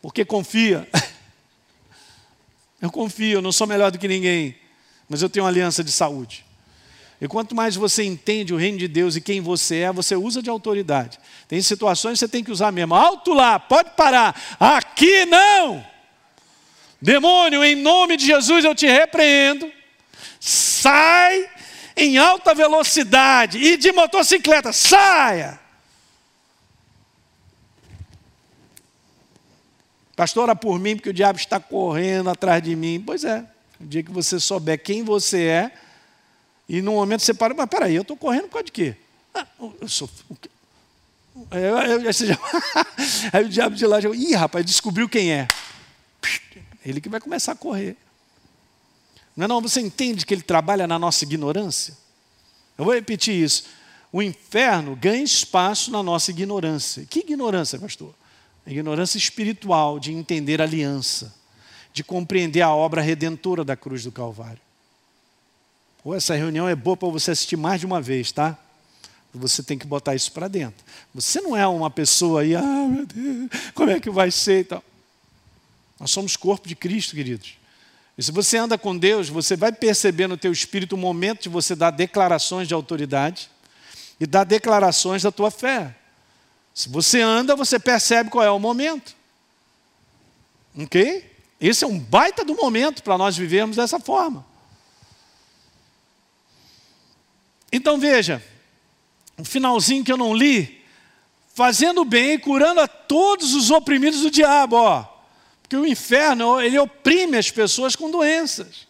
Porque confia. Eu confio, eu não sou melhor do que ninguém, mas eu tenho uma aliança de saúde. E quanto mais você entende o reino de Deus e quem você é, você usa de autoridade. Tem situações que você tem que usar mesmo. Alto lá, pode parar. Aqui não! Demônio, em nome de Jesus eu te repreendo. Sai em alta velocidade e de motocicleta, saia! Pastor, ora por mim, porque o diabo está correndo atrás de mim. Pois é, o dia que você souber quem você é, e no momento você para, mas peraí, eu estou correndo por causa de quê? Ah, eu sou. Aí, eu, eu, eu, já... aí o diabo de lá já, ih, rapaz, descobriu quem é. Ele que vai começar a correr. Não é não, você entende que ele trabalha na nossa ignorância? Eu vou repetir isso. O inferno ganha espaço na nossa ignorância. Que ignorância, pastor? A ignorância espiritual de entender a aliança, de compreender a obra redentora da cruz do Calvário. Ou essa reunião é boa para você assistir mais de uma vez, tá? Você tem que botar isso para dentro. Você não é uma pessoa aí, ah, meu Deus, como é que vai ser e tal. Nós somos corpo de Cristo, queridos. E se você anda com Deus, você vai perceber no teu espírito o momento de você dar declarações de autoridade e dar declarações da tua fé. Se você anda, você percebe qual é o momento. Ok? Esse é um baita do momento para nós vivermos dessa forma. Então veja, o finalzinho que eu não li, fazendo bem e curando a todos os oprimidos do diabo, ó. Porque o inferno, ele oprime as pessoas com doenças.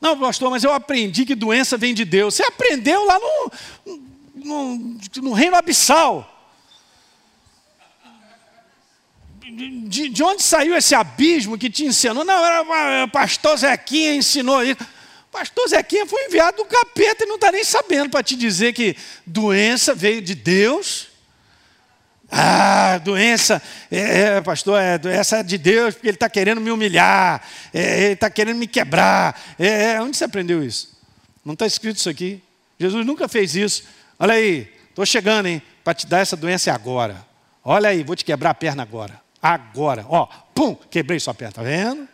Não, pastor, mas eu aprendi que doença vem de Deus. Você aprendeu lá no, no, no reino abissal. De, de, onde saiu esse abismo que te ensinou? Não, era o pastor Zequinha ensinou isso. Pastor Zequinha foi enviado do capeta e não está nem sabendo para te dizer que doença veio de Deus. Ah, doença, é, é, pastor, é, doença é de Deus, porque Ele está querendo me humilhar, é, Ele está querendo me quebrar. É, é, onde você aprendeu isso? Não está escrito isso aqui. Jesus nunca fez isso. Olha aí, estou chegando, hein, para te dar essa doença agora. Olha aí, vou te quebrar a perna agora. Agora, ó, pum, quebrei sua perna, tá vendo?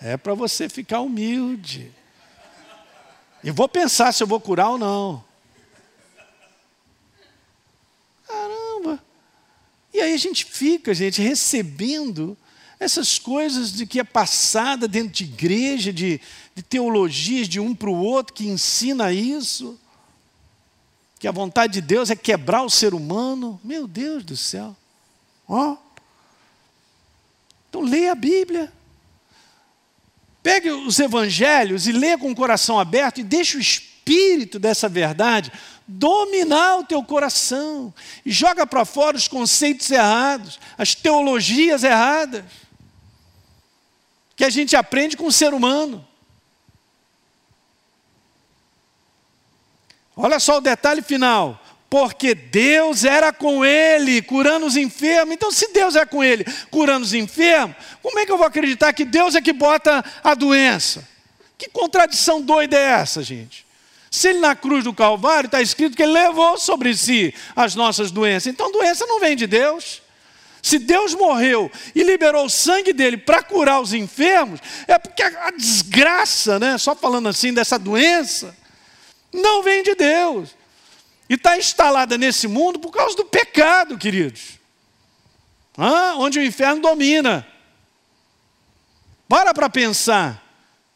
É para você ficar humilde. E vou pensar se eu vou curar ou não. E aí a gente fica, gente, recebendo essas coisas de que é passada dentro de igreja, de, de teologias de um para o outro que ensina isso. Que a vontade de Deus é quebrar o ser humano. Meu Deus do céu. Ó. Então leia a Bíblia. Pegue os evangelhos e leia com o coração aberto e deixe o espírito dessa verdade dominar o teu coração e joga para fora os conceitos errados, as teologias erradas que a gente aprende com o ser humano. Olha só o detalhe final. Porque Deus era com ele, curando os enfermos. Então, se Deus é com ele, curando os enfermos, como é que eu vou acreditar que Deus é que bota a doença? Que contradição doida é essa, gente? Se ele na cruz do Calvário está escrito que ele levou sobre si as nossas doenças, então doença não vem de Deus. Se Deus morreu e liberou o sangue dele para curar os enfermos, é porque a desgraça, né, só falando assim dessa doença, não vem de Deus. E está instalada nesse mundo por causa do pecado, queridos. Onde o inferno domina. Para para pensar.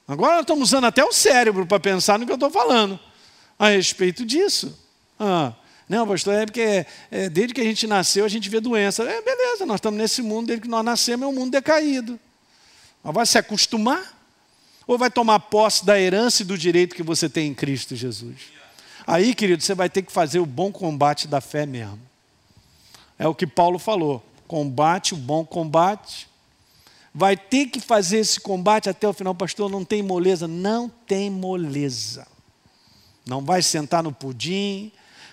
Agora estamos usando até o cérebro para pensar no que eu estou falando a respeito disso. Ah, não, pastor, é porque é, desde que a gente nasceu a gente vê doença. É, beleza, nós estamos nesse mundo, desde que nós nascemos é um mundo decaído. Mas vai se acostumar? Ou vai tomar posse da herança e do direito que você tem em Cristo Jesus? Aí, querido, você vai ter que fazer o bom combate da fé mesmo. É o que Paulo falou: combate o bom combate vai ter que fazer esse combate até o final, pastor. Não tem moleza? Não tem moleza. Não vai sentar no pudim,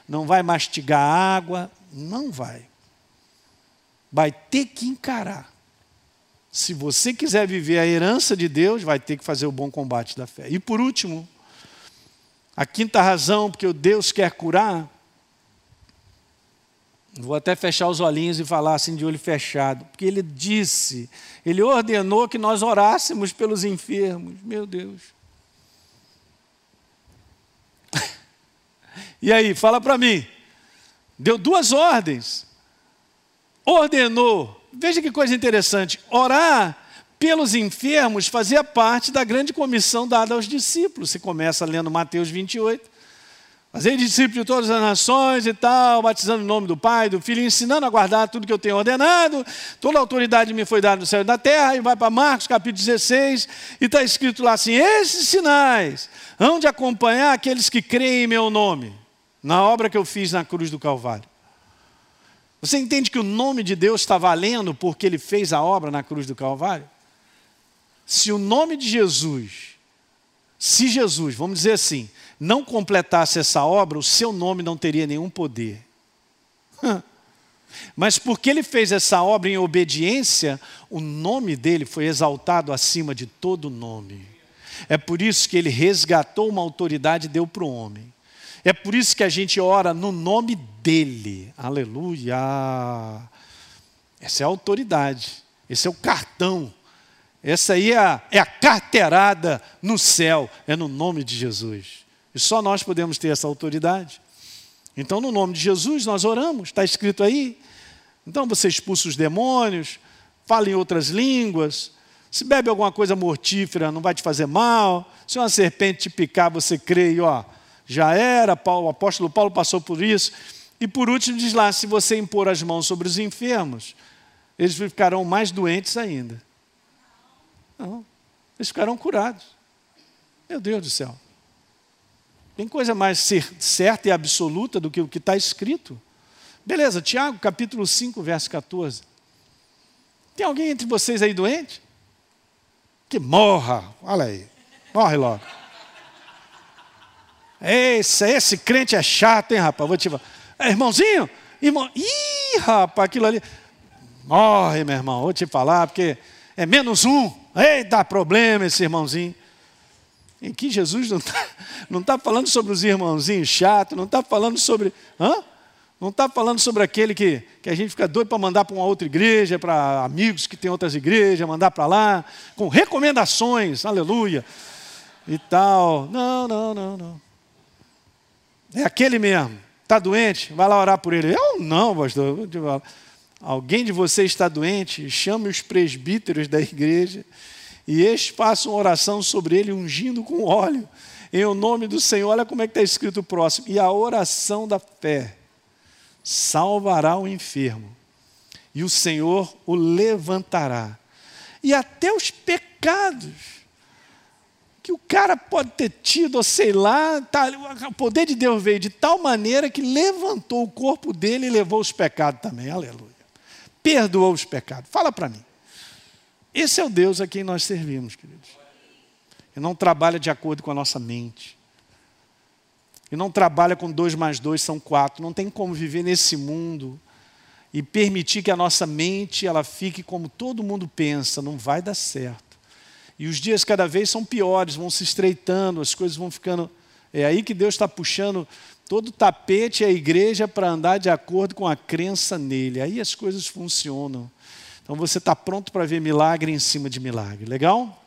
não vai mastigar água, não vai. Vai ter que encarar. Se você quiser viver a herança de Deus, vai ter que fazer o bom combate da fé. E por último, a quinta razão porque o Deus quer curar Vou até fechar os olhinhos e falar assim de olho fechado, porque ele disse, ele ordenou que nós orássemos pelos enfermos. Meu Deus. E aí, fala para mim. Deu duas ordens. Ordenou. Veja que coisa interessante. Orar pelos enfermos fazia parte da grande comissão dada aos discípulos. Você começa lendo Mateus 28. Fazer discípulos de todas as nações e tal, batizando em nome do Pai, do Filho, ensinando a guardar tudo que eu tenho ordenado. Toda a autoridade me foi dada no céu e na terra. E vai para Marcos capítulo 16, e está escrito lá assim: esses sinais hão de acompanhar aqueles que creem em meu nome, na obra que eu fiz na cruz do Calvário. Você entende que o nome de Deus está valendo porque ele fez a obra na cruz do Calvário? Se o nome de Jesus, se Jesus, vamos dizer assim, não completasse essa obra, o seu nome não teria nenhum poder. Mas porque ele fez essa obra em obediência, o nome dele foi exaltado acima de todo nome. É por isso que ele resgatou uma autoridade e deu para o homem. É por isso que a gente ora no nome dele. Aleluia. Essa é a autoridade. Esse é o cartão. Essa aí é a, é a carteirada no céu. É no nome de Jesus. E só nós podemos ter essa autoridade. Então, no nome de Jesus, nós oramos. Está escrito aí. Então, você expulsa os demônios, fala em outras línguas. Se bebe alguma coisa mortífera, não vai te fazer mal. Se uma serpente te picar, você crê e ó, já era, o apóstolo Paulo passou por isso. E por último, diz lá: se você impor as mãos sobre os enfermos, eles ficarão mais doentes ainda. Não, eles ficarão curados. Meu Deus do céu. Tem coisa mais certa e absoluta do que o que está escrito? Beleza, Tiago, capítulo 5, verso 14. Tem alguém entre vocês aí doente? Que morra, olha aí, morre logo. Esse, esse crente é chato, hein, rapaz? Vou te falar. É, irmãozinho, irmão. Ih, rapaz, aquilo ali. Morre, meu irmão, vou te falar, porque é menos um. Ei, dá problema esse irmãozinho. Em que Jesus não está não tá falando sobre os irmãozinhos chatos, não está falando sobre. Hã? Não está falando sobre aquele que, que a gente fica doido para mandar para uma outra igreja, para amigos que têm outras igrejas, mandar para lá, com recomendações, aleluia, e tal. Não, não, não, não. É aquele mesmo. Está doente? Vai lá orar por ele. Eu não, pastor. Alguém de vocês está doente? Chame os presbíteros da igreja e estes façam oração sobre ele, ungindo com óleo. Em o nome do Senhor, olha como é que está escrito o próximo. E a oração da fé salvará o enfermo, e o Senhor o levantará. E até os pecados que o cara pode ter tido, ou sei lá, tá, o poder de Deus veio de tal maneira que levantou o corpo dele e levou os pecados também, aleluia. Perdoou os pecados. Fala para mim. Esse é o Deus a quem nós servimos, queridos. E não trabalha de acordo com a nossa mente. E não trabalha com dois mais dois são quatro. Não tem como viver nesse mundo e permitir que a nossa mente ela fique como todo mundo pensa. Não vai dar certo. E os dias cada vez são piores, vão se estreitando, as coisas vão ficando. É aí que Deus está puxando todo tapete a igreja para andar de acordo com a crença nele. Aí as coisas funcionam. Então você está pronto para ver milagre em cima de milagre. Legal?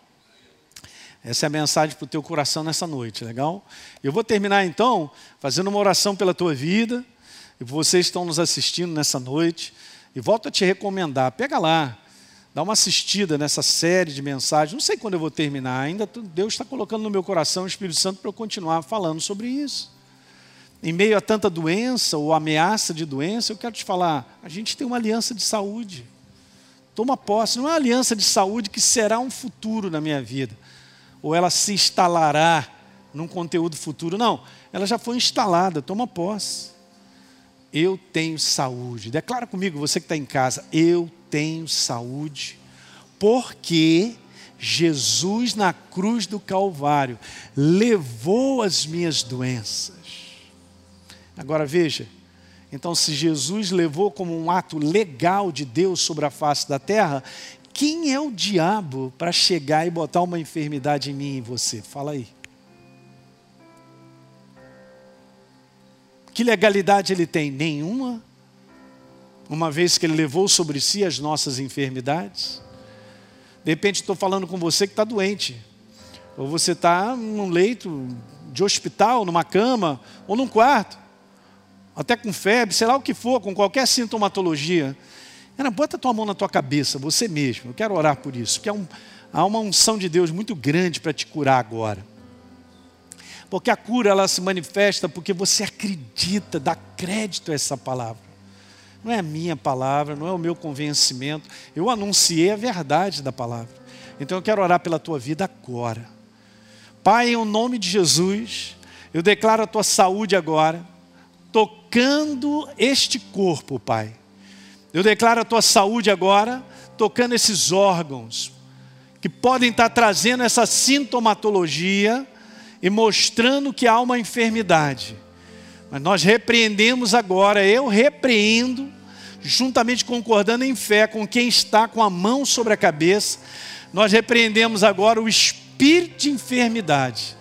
Essa é a mensagem para o teu coração nessa noite, legal? Eu vou terminar então fazendo uma oração pela tua vida. E vocês estão nos assistindo nessa noite. E volto a te recomendar, pega lá, Dá uma assistida nessa série de mensagens. Não sei quando eu vou terminar, ainda Deus está colocando no meu coração o Espírito Santo para eu continuar falando sobre isso. Em meio a tanta doença ou ameaça de doença, eu quero te falar: a gente tem uma aliança de saúde. Toma posse, não é uma aliança de saúde que será um futuro na minha vida, ou ela se instalará num conteúdo futuro. Não, ela já foi instalada, toma posse. Eu tenho saúde. Declara comigo, você que está em casa, eu tenho saúde, porque Jesus na cruz do Calvário levou as minhas doenças. Agora veja, então se Jesus levou como um ato legal de Deus sobre a face da terra, quem é o diabo para chegar e botar uma enfermidade em mim e em você? Fala aí. Que legalidade ele tem? Nenhuma uma vez que Ele levou sobre si as nossas enfermidades. De repente estou falando com você que está doente, ou você está num leito de hospital, numa cama ou num quarto, até com febre, sei lá o que for, com qualquer sintomatologia. Cara, bota a tua mão na tua cabeça, você mesmo. Eu quero orar por isso, porque há, um, há uma unção de Deus muito grande para te curar agora. Porque a cura ela se manifesta porque você acredita, dá crédito a essa palavra. Não é a minha palavra, não é o meu convencimento. Eu anunciei a verdade da palavra. Então eu quero orar pela tua vida agora. Pai, em nome de Jesus, eu declaro a tua saúde agora, tocando este corpo, Pai. Eu declaro a tua saúde agora, tocando esses órgãos que podem estar trazendo essa sintomatologia e mostrando que há uma enfermidade. Mas nós repreendemos agora, eu repreendo, juntamente concordando em fé com quem está com a mão sobre a cabeça, nós repreendemos agora o espírito de enfermidade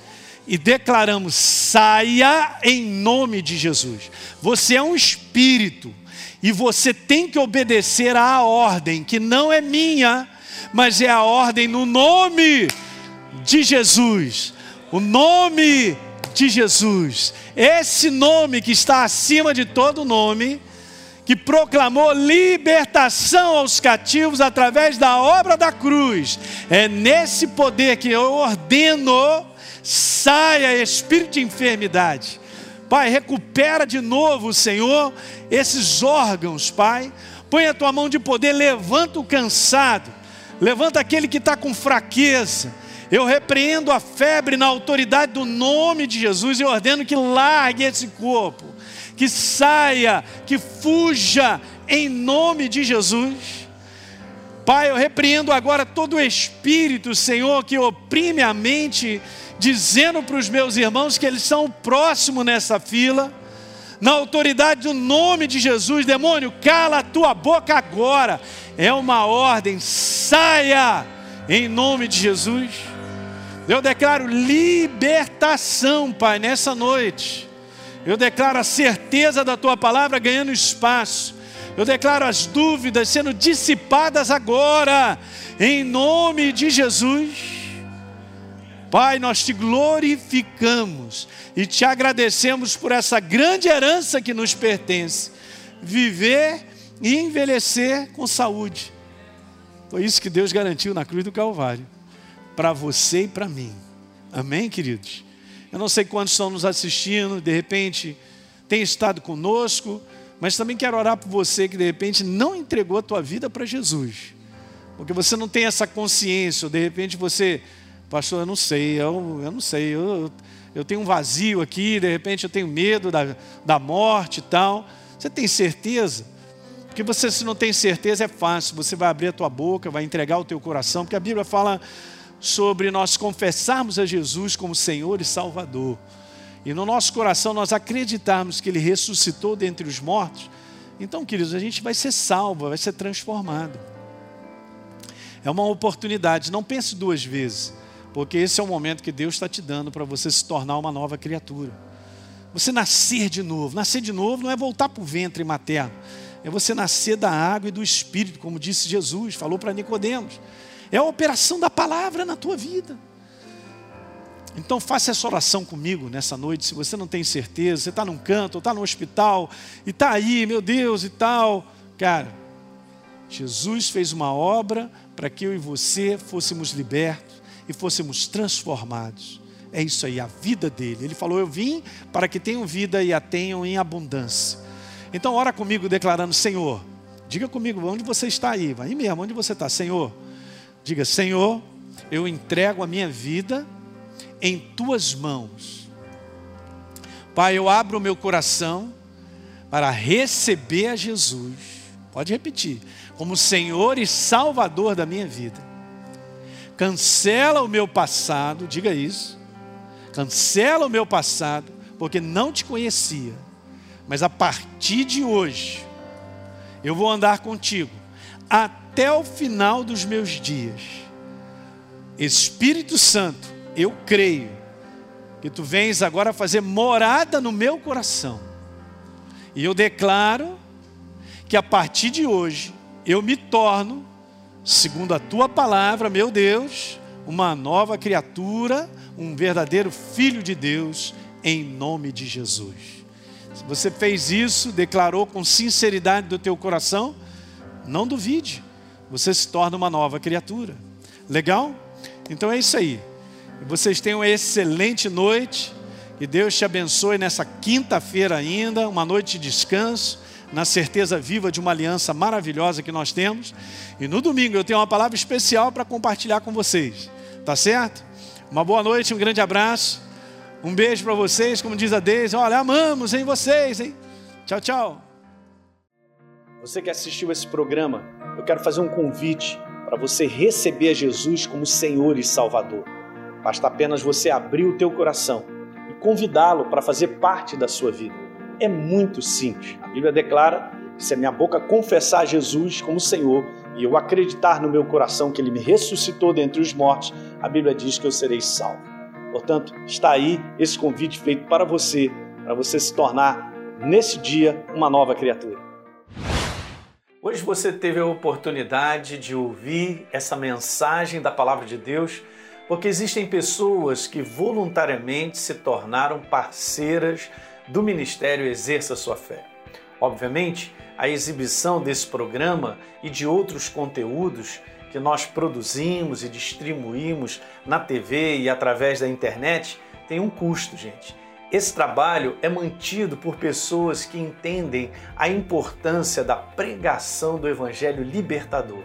e declaramos: saia em nome de Jesus. Você é um espírito e você tem que obedecer à ordem, que não é minha, mas é a ordem no nome de Jesus. O nome de Jesus, esse nome que está acima de todo nome, que proclamou libertação aos cativos através da obra da cruz, é nesse poder que eu ordeno, saia espírito de enfermidade. Pai, recupera de novo, Senhor, esses órgãos, Pai. Põe a tua mão de poder, levanta o cansado, levanta aquele que está com fraqueza eu repreendo a febre na autoridade do nome de Jesus e ordeno que largue esse corpo, que saia, que fuja em nome de Jesus. Pai, eu repreendo agora todo o espírito, Senhor, que oprime a mente, dizendo para os meus irmãos que eles são próximos nessa fila. Na autoridade do nome de Jesus, demônio, cala a tua boca agora. É uma ordem, saia em nome de Jesus. Eu declaro libertação, Pai, nessa noite. Eu declaro a certeza da tua palavra ganhando espaço. Eu declaro as dúvidas sendo dissipadas agora, em nome de Jesus. Pai, nós te glorificamos e te agradecemos por essa grande herança que nos pertence viver e envelhecer com saúde. Foi isso que Deus garantiu na cruz do Calvário para você e para mim. Amém, queridos? Eu não sei quantos estão nos assistindo, de repente tem estado conosco, mas também quero orar por você que de repente não entregou a tua vida para Jesus. Porque você não tem essa consciência, ou de repente você, pastor, eu não sei, eu, eu não sei, eu, eu tenho um vazio aqui, de repente eu tenho medo da, da morte e tal. Você tem certeza? Porque você, se não tem certeza, é fácil. Você vai abrir a tua boca, vai entregar o teu coração, porque a Bíblia fala sobre nós confessarmos a Jesus como Senhor e Salvador. E no nosso coração nós acreditarmos que Ele ressuscitou dentre os mortos. Então, queridos, a gente vai ser salvo, vai ser transformado. É uma oportunidade, não pense duas vezes, porque esse é o momento que Deus está te dando para você se tornar uma nova criatura. Você nascer de novo. Nascer de novo não é voltar para o ventre materno, é você nascer da água e do Espírito, como disse Jesus, falou para Nicodemos. É a operação da palavra na tua vida. Então faça essa oração comigo nessa noite, se você não tem certeza, você está num canto, está no hospital, e está aí, meu Deus, e tal. Cara, Jesus fez uma obra para que eu e você fôssemos libertos e fôssemos transformados. É isso aí, a vida dele. Ele falou: Eu vim para que tenham vida e a tenham em abundância. Então, ora comigo, declarando: Senhor, diga comigo onde você está aí, vai aí mesmo, onde você está, Senhor Diga, Senhor, eu entrego a minha vida em tuas mãos. Pai, eu abro o meu coração para receber a Jesus. Pode repetir, como Senhor e Salvador da minha vida. Cancela o meu passado, diga isso. Cancela o meu passado, porque não te conhecia. Mas a partir de hoje, eu vou andar contigo até o final dos meus dias. Espírito Santo, eu creio que tu vens agora fazer morada no meu coração. E eu declaro que a partir de hoje eu me torno, segundo a tua palavra, meu Deus, uma nova criatura, um verdadeiro filho de Deus, em nome de Jesus. Se você fez isso, declarou com sinceridade do teu coração, não duvide, você se torna uma nova criatura. Legal? Então é isso aí. Vocês tenham uma excelente noite. Que Deus te abençoe nessa quinta-feira ainda, uma noite de descanso, na certeza viva de uma aliança maravilhosa que nós temos. E no domingo eu tenho uma palavra especial para compartilhar com vocês. Tá certo? Uma boa noite, um grande abraço. Um beijo para vocês, como diz a Deise. Olha, amamos em vocês, hein? Tchau, tchau. Você que assistiu esse programa, eu quero fazer um convite para você receber a Jesus como Senhor e Salvador. Basta apenas você abrir o teu coração e convidá-lo para fazer parte da sua vida. É muito simples. A Bíblia declara que se a minha boca confessar Jesus como Senhor e eu acreditar no meu coração que ele me ressuscitou dentre os mortos, a Bíblia diz que eu serei salvo. Portanto, está aí esse convite feito para você, para você se tornar nesse dia uma nova criatura. Hoje você teve a oportunidade de ouvir essa mensagem da palavra de Deus, porque existem pessoas que voluntariamente se tornaram parceiras do ministério Exerça Sua Fé. Obviamente, a exibição desse programa e de outros conteúdos que nós produzimos e distribuímos na TV e através da internet tem um custo, gente. Esse trabalho é mantido por pessoas que entendem a importância da pregação do Evangelho libertador.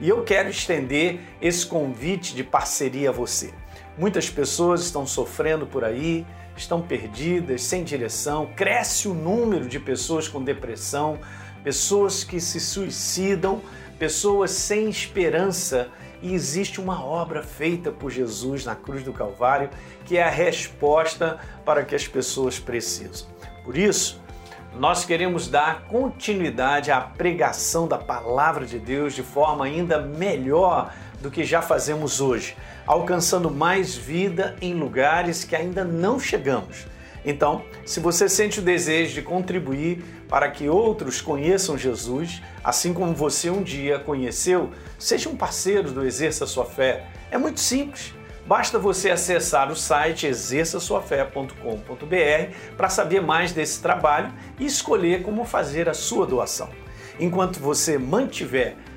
E eu quero estender esse convite de parceria a você. Muitas pessoas estão sofrendo por aí, estão perdidas, sem direção, cresce o número de pessoas com depressão, pessoas que se suicidam, pessoas sem esperança e existe uma obra feita por Jesus na cruz do Calvário que é a resposta para que as pessoas precisam. Por isso, nós queremos dar continuidade à pregação da palavra de Deus de forma ainda melhor do que já fazemos hoje, alcançando mais vida em lugares que ainda não chegamos. Então, se você sente o desejo de contribuir para que outros conheçam Jesus, assim como você um dia conheceu, seja um parceiro do Exerça Sua Fé. É muito simples. Basta você acessar o site exerçaçoafé.com.br para saber mais desse trabalho e escolher como fazer a sua doação. Enquanto você mantiver